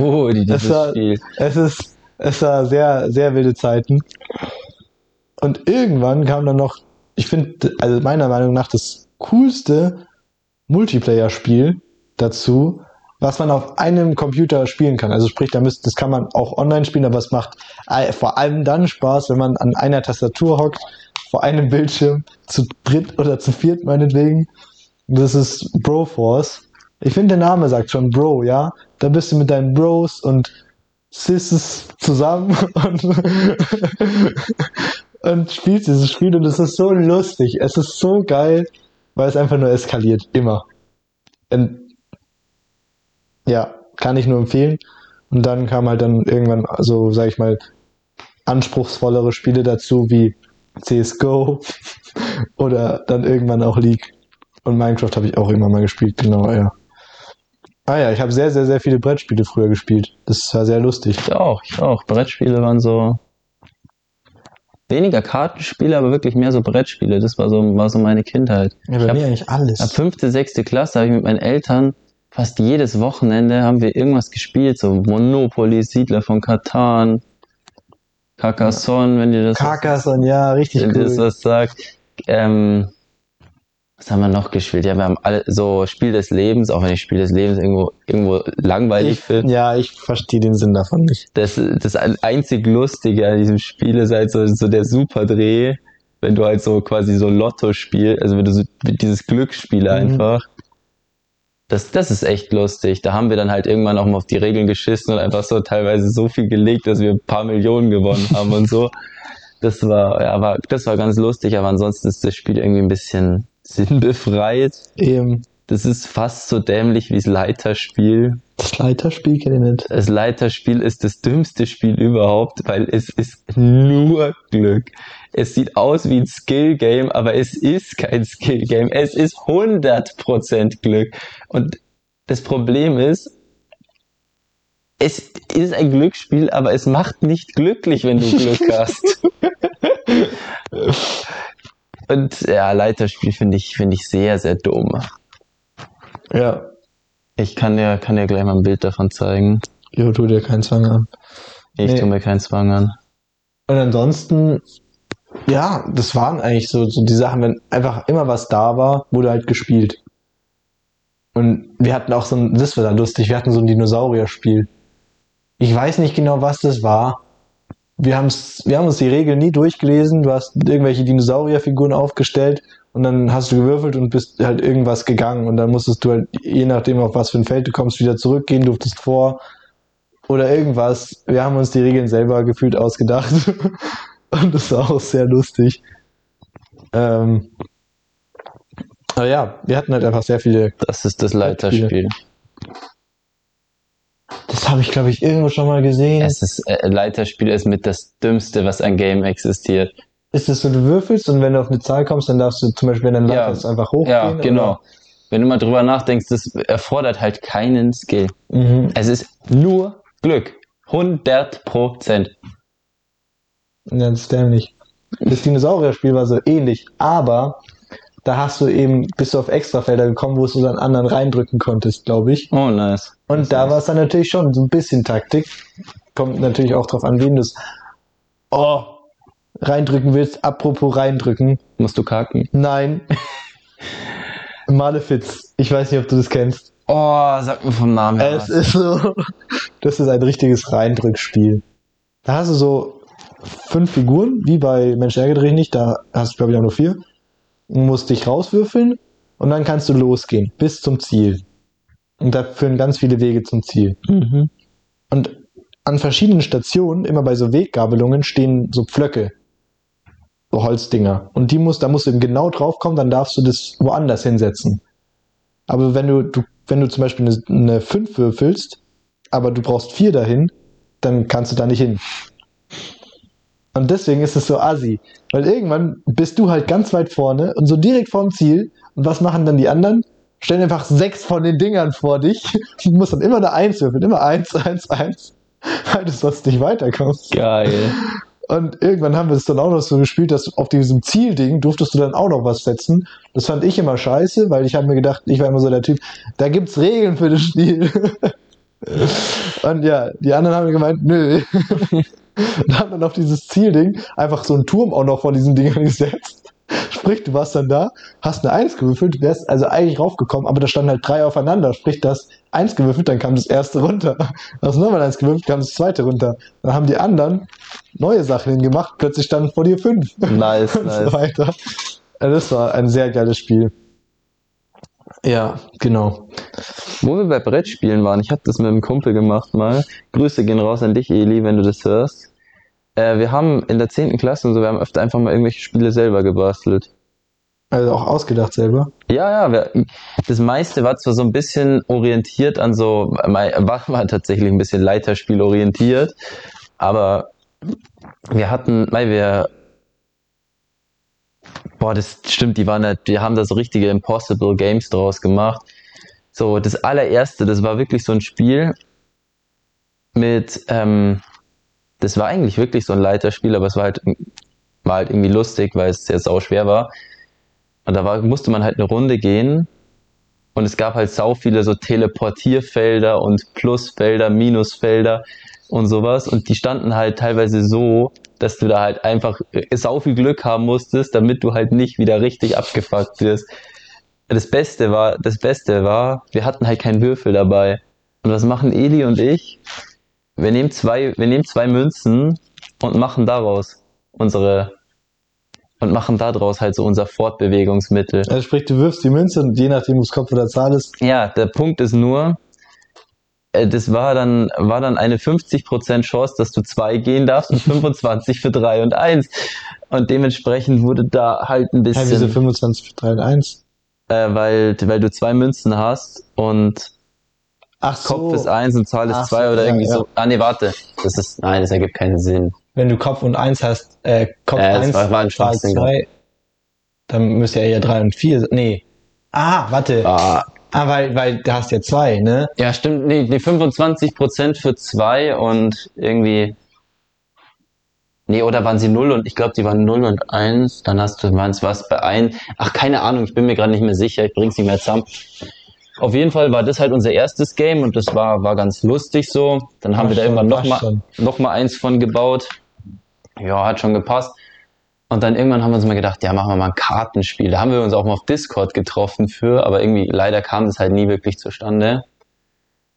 Speaker 2: Oh, die, [LAUGHS] dieses
Speaker 1: war-
Speaker 2: Spiel.
Speaker 1: Es ist, es war sehr, sehr wilde Zeiten. Und irgendwann kam dann noch, ich finde, also meiner Meinung nach das coolste Multiplayer-Spiel dazu, was man auf einem Computer spielen kann. Also sprich, da müsst, das kann man auch online spielen, aber es macht vor allem dann Spaß, wenn man an einer Tastatur hockt, vor einem Bildschirm, zu dritt oder zu viert meinetwegen. Das ist Broforce. Ich finde, der Name sagt schon Bro, ja? Da bist du mit deinen Bros und Sisses zusammen [LAUGHS] und, und spielst dieses Spiel und es ist so lustig. Es ist so geil, weil es einfach nur eskaliert. Immer. Und ja, kann ich nur empfehlen. Und dann kam halt dann irgendwann, so sag ich mal, anspruchsvollere Spiele dazu wie CSGO [LAUGHS] oder dann irgendwann auch League. Und Minecraft habe ich auch irgendwann mal gespielt, genau, ja. Ah ja, ich habe sehr, sehr, sehr viele Brettspiele früher gespielt. Das war sehr lustig.
Speaker 2: Ich auch, ich auch. Brettspiele waren so weniger Kartenspiele, aber wirklich mehr so Brettspiele. Das war so, war so meine Kindheit.
Speaker 1: Ja,
Speaker 2: Ich
Speaker 1: bei
Speaker 2: hab-
Speaker 1: mir eigentlich alles.
Speaker 2: Ab fünfte, sechste Klasse habe ich mit meinen Eltern fast jedes Wochenende haben wir irgendwas gespielt, so Monopoly, Siedler von Katan, Carcassonne, wenn dir das
Speaker 1: Carcassonne, ja, richtig
Speaker 2: wenn dir das
Speaker 1: cool.
Speaker 2: was sagt. Ähm, was haben wir noch gespielt? Ja, wir haben alle so Spiel des Lebens, auch wenn ich Spiel des Lebens irgendwo, irgendwo langweilig finde.
Speaker 1: ja, ich verstehe den Sinn davon nicht.
Speaker 2: Das, das einzig Lustige an diesem Spiel ist halt so, so der Superdreh, wenn du halt so quasi so Lotto spielst, also wenn du so dieses Glücksspiel
Speaker 1: Mhm.
Speaker 2: einfach. Das, das ist echt lustig. Da haben wir dann halt irgendwann auch mal auf die Regeln geschissen und einfach so teilweise so viel gelegt, dass wir ein paar Millionen gewonnen haben und so. Das war, ja, war, das war ganz lustig, aber ansonsten ist das Spiel irgendwie ein bisschen sinnbefreit.
Speaker 1: Eben,
Speaker 2: Das ist fast so dämlich wie das Leiterspiel.
Speaker 1: das Leiterspiel kenne ich nicht.
Speaker 2: Das Leiterspiel ist das dümmste Spiel überhaupt, weil es ist nur Glück. Es sieht aus wie ein Skill-Game, aber es ist kein Skill-Game. Es ist 100% Glück. Und das Problem ist, es ist ein Glücksspiel, aber es macht nicht glücklich, wenn du [LAUGHS] Glück hast. [LAUGHS] Und ja, Leiterspiel finde ich, finde ich sehr, sehr dumm.
Speaker 1: Ja,
Speaker 2: Ich kann dir, kann dir gleich mal ein Bild davon zeigen.
Speaker 1: jo, tu dir keinen Zwang an.
Speaker 2: Ich
Speaker 1: Nee.
Speaker 2: tue mir keinen Zwang an.
Speaker 1: Und ansonsten, ja, das waren eigentlich so, so die Sachen, wenn einfach immer was da war, wurde halt gespielt. Und wir hatten auch so ein, das war dann lustig, wir hatten so ein Dinosaurier-Spiel. Ich weiß nicht genau, was das war, wir, haben's, wir haben uns die Regeln nie durchgelesen. Du hast irgendwelche Dinosaurierfiguren aufgestellt und dann hast du gewürfelt und bist halt irgendwas gegangen. Und dann musstest du halt, je nachdem, auf was für ein Feld du kommst, wieder zurückgehen, durftest vor oder irgendwas. Wir haben uns die Regeln selber gefühlt ausgedacht. [LAUGHS] und das war auch sehr lustig. Ähm, aber ja, wir hatten halt einfach sehr viele.
Speaker 2: Das ist das Leiterspiel.
Speaker 1: Das habe ich, glaube ich, irgendwo schon mal gesehen.
Speaker 2: Es ist, äh, Leiterspiel ist mit das Dümmste, was ein Game existiert.
Speaker 1: ist es so, du würfelst und wenn du auf eine Zahl kommst, dann darfst du zum Beispiel, wenn dein
Speaker 2: Ja.
Speaker 1: Leiter ist, einfach hochgehen.
Speaker 2: Ja, genau. Wenn du mal drüber nachdenkst, das erfordert halt keinen Skill.
Speaker 1: Oder? Mhm.
Speaker 2: Es ist nur Glück. 100 Prozent.
Speaker 1: Ist dämlich. Das Dinosaurier-Spiel war so ähnlich, aber da hast du eben, bist du auf Extrafelder gekommen, wo du dann anderen reindrücken konntest, glaube ich.
Speaker 2: Oh, nice.
Speaker 1: Und da war es dann natürlich schon so ein bisschen Taktik. Kommt natürlich auch drauf an, wen du es oh, reindrücken willst. Apropos reindrücken.
Speaker 2: Musst du kacken?
Speaker 1: Nein. [LAUGHS] Malefiz. Ich weiß nicht, ob du das kennst.
Speaker 2: Oh, sag mir vom Namen her.
Speaker 1: Es
Speaker 2: was.
Speaker 1: ist so, [LAUGHS] das ist ein richtiges Reindrückspiel. Da hast du so fünf Figuren, wie bei Mensch ärgere dich nicht, da hast du glaube ich auch nur vier. Du musst dich rauswürfeln und dann kannst du losgehen bis zum Ziel. Und da führen ganz viele Wege zum Ziel.
Speaker 2: Mhm.
Speaker 1: Und an verschiedenen Stationen, immer bei so Weggabelungen, stehen so Pflöcke. So Holzdinger. Und die muss, da musst du eben genau drauf kommen, dann darfst du das woanders hinsetzen. Aber wenn du, du wenn du zum Beispiel eine, eine 5 würfelst, aber du brauchst 4 dahin, dann kannst du da nicht hin. Und deswegen ist es so assi. Weil irgendwann bist du halt ganz weit vorne und so direkt vorm Ziel. Und was machen dann die anderen? Stellen einfach sechs von den Dingern vor dich. [LAUGHS] Du musst dann immer eine 1 würfeln. Immer 1, 1, 1. Weil du sonst nicht weiterkommst.
Speaker 2: Geil.
Speaker 1: Und irgendwann haben wir es dann auch noch so gespielt, dass auf diesem Zielding durftest du dann auch noch was setzen. Das fand ich immer scheiße, weil ich habe mir gedacht, ich war immer so der Typ, da gibt's Regeln für das Spiel. [LAUGHS] Und ja, die anderen haben gemeint, nö. Und haben dann auf dieses Zielding einfach so einen Turm auch noch von diesen Dingern [LAUGHS] gesetzt. Sprich, du warst dann da, hast eine Eins gewürfelt, wärst also eigentlich raufgekommen, aber da standen halt drei aufeinander. Sprich, das eins gewürfelt, dann kam das erste runter. Hast nochmal eins gewürfelt, kam das zweite runter. Dann haben die anderen neue Sachen hingemacht, plötzlich standen vor dir fünf.
Speaker 2: Nice, [LAUGHS]
Speaker 1: und so
Speaker 2: nice.
Speaker 1: weiter. Also das war ein sehr geiles Spiel. Ja, genau.
Speaker 2: Wo wir bei Brettspielen waren, ich habe das mit einem Kumpel gemacht mal. Grüße gehen raus an dich, Eli, wenn du das hörst. Äh, wir haben in der 10. Klasse und so, wir haben öfter einfach mal irgendwelche Spiele selber gebastelt.
Speaker 1: Also auch ausgedacht selber.
Speaker 2: Ja, ja, wir, das meiste war zwar so ein bisschen orientiert an so, war, war tatsächlich ein bisschen Leiterspiel orientiert, aber wir hatten, weil wir, boah, das stimmt, die waren, halt- die haben da so richtige Impossible Games draus gemacht. So, das allererste, das war wirklich so ein Spiel mit, ähm, das war eigentlich wirklich so ein Leiterspiel, aber es war halt, war halt irgendwie lustig, weil es sehr sau schwer war. Und da war, musste man halt eine Runde gehen und es gab halt sau viele so Teleportierfelder und Plusfelder, Minusfelder und sowas. Und die standen halt teilweise so, dass du da halt einfach äh, sau viel Glück haben musstest, damit du halt nicht wieder richtig abgefuckt wirst. Das Beste war, das Beste war, wir hatten halt keinen Würfel dabei. Und was machen Eli und ich? Wir nehmen zwei, wir nehmen zwei Münzen und machen daraus unsere und machen daraus halt so unser Fortbewegungsmittel.
Speaker 1: Also sprich, du wirfst die Münze und je nachdem, ob es Kopf oder Zahl ist,
Speaker 2: Ja, der Punkt ist nur, das war dann, war dann eine 50% Chance, dass du zwei gehen darfst und [LAUGHS] 25 für drei und eins. Und dementsprechend wurde da halt ein
Speaker 1: ja, wieso
Speaker 2: bisschen,
Speaker 1: 25 für 3 und 1?
Speaker 2: äh, weil, weil du zwei Münzen hast und
Speaker 1: Ach so.
Speaker 2: Kopf ist eins und Zahl
Speaker 1: Ach
Speaker 2: ist zwei
Speaker 1: so,
Speaker 2: oder
Speaker 1: ja,
Speaker 2: irgendwie
Speaker 1: ja.
Speaker 2: so. Ah, nee, warte. Das ist, nein, das ergibt keinen Sinn.
Speaker 1: Wenn du Kopf und 1 hast, äh, Kopf
Speaker 2: Äh,
Speaker 1: 1,
Speaker 2: war- war ein
Speaker 1: Zahl 2, dann müsste ja eher 3 und 4 Nee. Ah, warte. Ah,
Speaker 2: Ah,
Speaker 1: weil, weil du hast ja zwei, ne?
Speaker 2: ja, stimmt. Nee, nee 25% für zwei und irgendwie. Nee, oder waren sie 0 und ich glaube, die waren 0 und 1. Dann hast du, es was bei 1. Ach, keine Ahnung, ich bin mir gerade nicht mehr sicher. Ich bring's nicht mehr zusammen. Auf jeden Fall war das halt unser erstes Game und das war, war ganz lustig so. Dann haben
Speaker 1: Ach
Speaker 2: wir da irgendwann nochmal noch mal eins von gebaut. Ja, hat schon gepasst. Und dann irgendwann haben wir uns mal gedacht, ja, machen wir mal ein Kartenspiel. Da haben wir uns auch mal auf Discord getroffen für, aber irgendwie leider kam das halt nie wirklich zustande.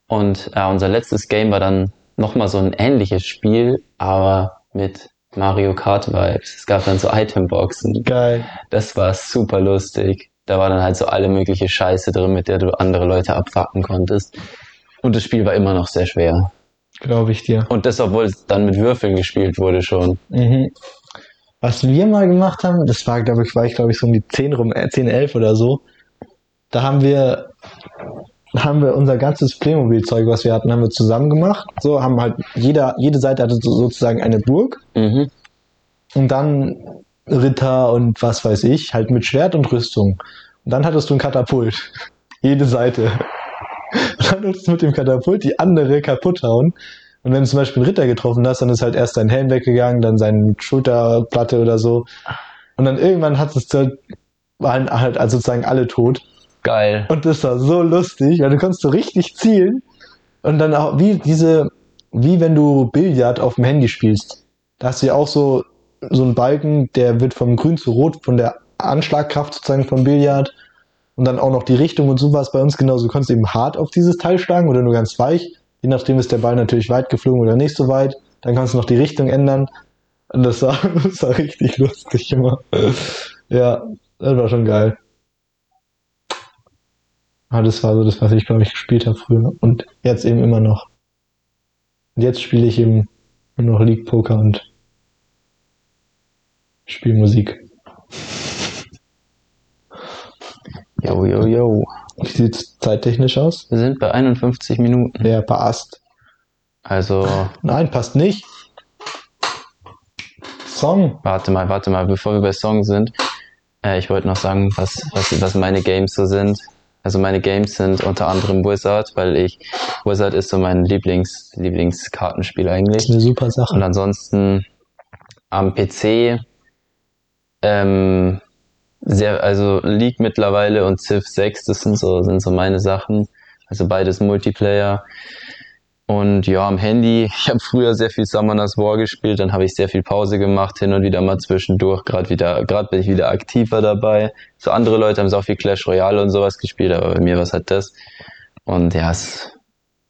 Speaker 2: Und ja, unser letztes Game war dann nochmal so ein ähnliches Spiel, aber mit Mario Kart Vibes. Es gab dann so Itemboxen.
Speaker 1: Geil.
Speaker 2: Das war super lustig. Da war dann halt so alle mögliche Scheiße drin, mit der du andere Leute abfacken konntest. Und das Spiel war immer noch sehr schwer.
Speaker 1: Glaube ich dir.
Speaker 2: Und das, obwohl es dann mit Würfeln gespielt wurde schon.
Speaker 1: Mhm. Was wir mal gemacht haben, das war, glaube ich, war ich, glaube ich, so um die 10 rum, äh, 10, 11 oder so. Da haben wir, haben wir unser ganzes Playmobil-Zeug, was wir hatten, haben wir zusammen gemacht. So, haben halt, jeder, jede Seite hatte so, sozusagen eine Burg.
Speaker 2: Mhm.
Speaker 1: Und dann Ritter und was weiß ich, halt mit Schwert und Rüstung. Und dann hattest du ein Katapult. [LAUGHS] Jede Seite. Und [LAUGHS] dann musst du mit dem Katapult die andere kaputt hauen. Und wenn du zum Beispiel einen Ritter getroffen hast, dann ist halt erst sein Helm weggegangen, dann seine Schulterplatte oder so. Und dann irgendwann hat es halt, waren halt also sozusagen alle tot.
Speaker 2: Geil.
Speaker 1: Und das war so lustig, weil du konntest so richtig zielen. Und dann auch wie diese, wie wenn du Billard auf dem Handy spielst. Da hast du ja auch so, so einen Balken, der wird vom Grün zu Rot von der Anschlagkraft sozusagen vom Billard. Und dann auch noch die Richtung und so war es bei uns genauso. Du konntest eben hart auf dieses Teil schlagen oder nur ganz weich. Je nachdem ist der Ball natürlich weit geflogen oder nicht so weit. Dann kannst du noch die Richtung ändern. Und das war, [LAUGHS] das war richtig lustig immer. Ja, das war schon geil. Aber das war so das, was ich, glaube ich, gespielt habe früher. Und jetzt eben immer noch. Und jetzt spiele ich eben nur noch League Poker und spiele Musik.
Speaker 2: Yo, yo, yo.
Speaker 1: Wie sieht's zeittechnisch aus?
Speaker 2: Wir sind bei 51 Minuten.
Speaker 1: Ja, passt.
Speaker 2: Also,
Speaker 1: Nein, passt nicht. Song.
Speaker 2: warte mal, warte mal, bevor wir bei Song sind. Äh, ich wollte noch sagen, was, was, was meine Games so sind. Also meine Games sind unter anderem Wizard, weil ich, Wizard ist so mein Lieblings, Lieblingskartenspiel
Speaker 1: Das
Speaker 2: eigentlich.
Speaker 1: ist eine super Sache.
Speaker 2: Und ansonsten am PC ähm, sehr, also League mittlerweile und Civ 6, das sind so, sind so meine Sachen. Also beides Multiplayer. Und ja, am Handy, [LAUGHS] ich habe früher sehr viel Summoners War gespielt, dann habe ich sehr viel Pause gemacht, hin und wieder mal zwischendurch, gerade wieder, gerade bin ich wieder aktiver dabei. So andere Leute haben so auch viel Clash Royale und sowas gespielt, aber bei mir was halt das. Und ja, es,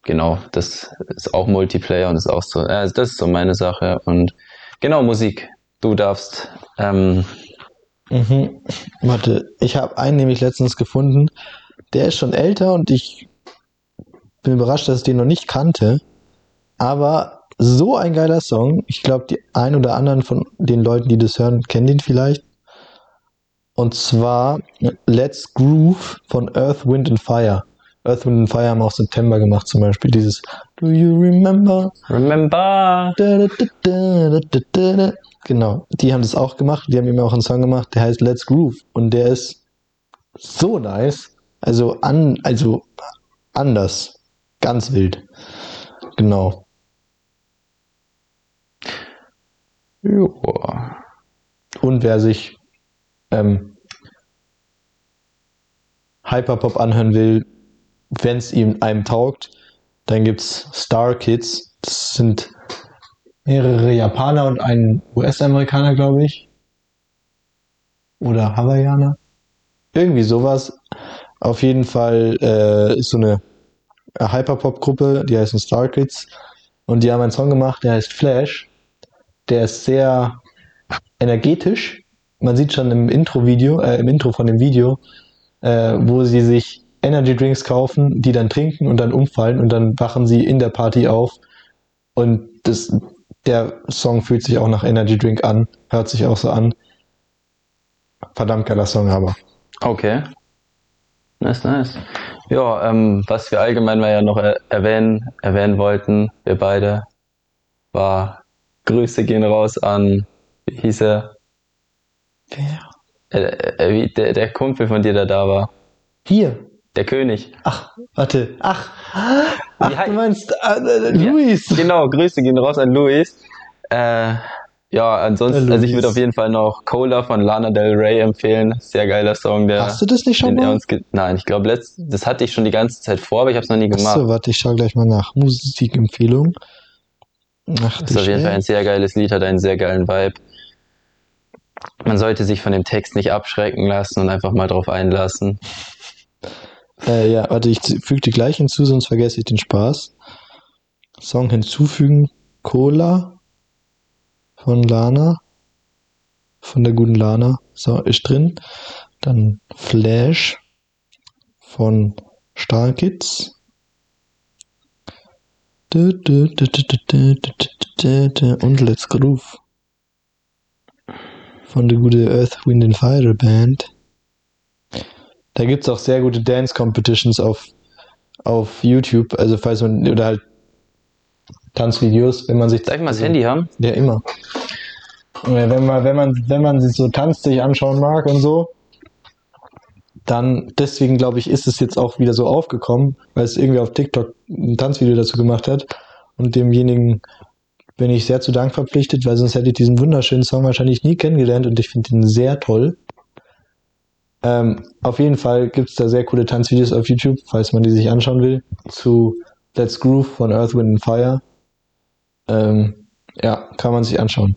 Speaker 2: genau, das ist auch Multiplayer und ist auch so, äh, das ist so meine Sache. Und genau, Musik. Du darfst ähm,
Speaker 1: Mhm. Warte, ich habe einen nämlich letztens gefunden. Der ist schon älter und ich bin überrascht, dass ich den noch nicht kannte. Aber so ein geiler Song. Ich glaube, die ein oder anderen von den Leuten, die das hören, kennen den vielleicht. Und zwar Let's Groove von Earth, Wind and Fire. Earth, Wind and Fire haben auch September gemacht zum Beispiel. Dieses Do you remember?
Speaker 2: Remember.
Speaker 1: Da, da, da. Genau, die haben das auch gemacht. Die haben ihm auch einen Song gemacht, der heißt Let's Groove. Und der ist so nice. Also, an, also anders. Ganz wild. Genau.
Speaker 2: Joa.
Speaker 1: Und wer sich ähm, Hyperpop anhören will, wenn es ihm einem taugt, dann gibt's Star Kids. Das sind mehrere Japaner und ein US-Amerikaner, glaube ich. Oder Hawaiianer. Irgendwie sowas. Auf jeden Fall äh, ist so eine Hyperpop-Gruppe, die heißen Star Kids. Und die haben einen Song gemacht, der heißt Flash. Der ist sehr energetisch. Man sieht schon im Intro-Video, äh, im Intro von dem Video, äh, wo sie sich Energy Drinks kaufen, die dann trinken und dann umfallen und dann wachen sie in der Party auf. Und das, der Song fühlt sich auch nach Energy Drink an, hört sich auch so an. Verdammt geiler Song aber.
Speaker 2: Okay. Nice, nice. Ja, ähm, was wir allgemein mal ja noch er erwähnen, erwähnen wollten, wir beide, war Grüße gehen raus an, wie hieß er?
Speaker 1: Wer?
Speaker 2: Äh, äh, wie, der, der Kumpel von dir, der da war.
Speaker 1: Hier.
Speaker 2: Der König.
Speaker 1: Ach, warte. Ach. Ach, du meinst äh, äh,
Speaker 2: Ja.
Speaker 1: Luis.
Speaker 2: Genau, Grüße gehen raus an Luis. Äh, ja, ansonsten,
Speaker 1: Der
Speaker 2: also ich würde auf jeden Fall noch Cola von Lana Del Rey empfehlen. Sehr geiler Song, der.
Speaker 1: Hast du das nicht schon mal?
Speaker 2: Nein, ich glaube, das hatte ich schon die ganze Zeit vor, aber ich habe es noch nie gemacht.
Speaker 1: Achso, warte, ich schau gleich mal nach. Musikempfehlung. Ach,
Speaker 2: Das ist auf jeden Fall ein sehr geiles Lied, hat einen sehr geilen Vibe. Man sollte sich von dem Text nicht abschrecken lassen und einfach mal drauf einlassen.
Speaker 1: Äh, ja, warte, ich füge die gleich hinzu, sonst vergesse ich den Spaß. Song hinzufügen, Cola von Lana, von der guten Lana, so, ist drin. Dann Flash von Star Kids. Und Let's Groove von der gute Earth, Wind and Fire Band. Da gibt's auch sehr gute Dance Competitions auf, auf YouTube. Also falls man, oder halt Tanzvideos, wenn man sich
Speaker 2: Darf ich mal das
Speaker 1: also-
Speaker 2: Handy haben?
Speaker 1: ja, immer. Ja, Wenn man, wenn man, wenn man sich so tanzt sich anschauen mag und so, dann deswegen glaube ich, ist es jetzt auch wieder so aufgekommen, weil es irgendwie auf TikTok ein Tanzvideo dazu gemacht hat. Und demjenigen bin ich sehr zu Dank verpflichtet, weil sonst hätte ich diesen wunderschönen Song wahrscheinlich nie kennengelernt und ich finde ihn sehr toll. Ähm, auf jeden Fall gibt es da sehr coole Tanzvideos auf YouTube, falls man die sich anschauen will, zu Let's Groove von Earth, Wind and Fire. Ähm, ja, kann man sich anschauen.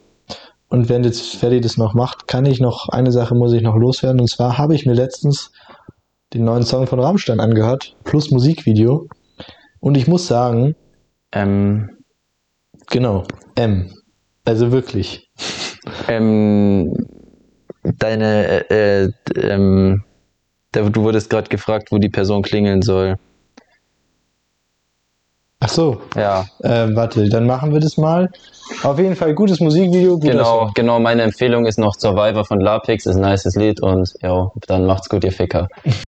Speaker 1: Und wenn jetzt Ferdi das noch macht, kann ich noch, eine Sache muss ich noch loswerden. Und zwar habe ich mir letztens den neuen Song von Rammstein angehört, plus Musikvideo. Und ich muss sagen,
Speaker 2: Ähm,
Speaker 1: genau, M. Also wirklich.
Speaker 2: ähm, deine, äh, äh, ähm, du wurdest gerade gefragt, wo die Person klingeln soll.
Speaker 1: Ach so,
Speaker 2: Ja,
Speaker 1: äh, warte, dann machen wir das mal. Auf jeden Fall gutes Musikvideo, guter
Speaker 2: genau, genau. Meine Empfehlung ist noch Survivor von Lapix, ist ein nices Lied und ja, dann macht's gut, ihr Ficker.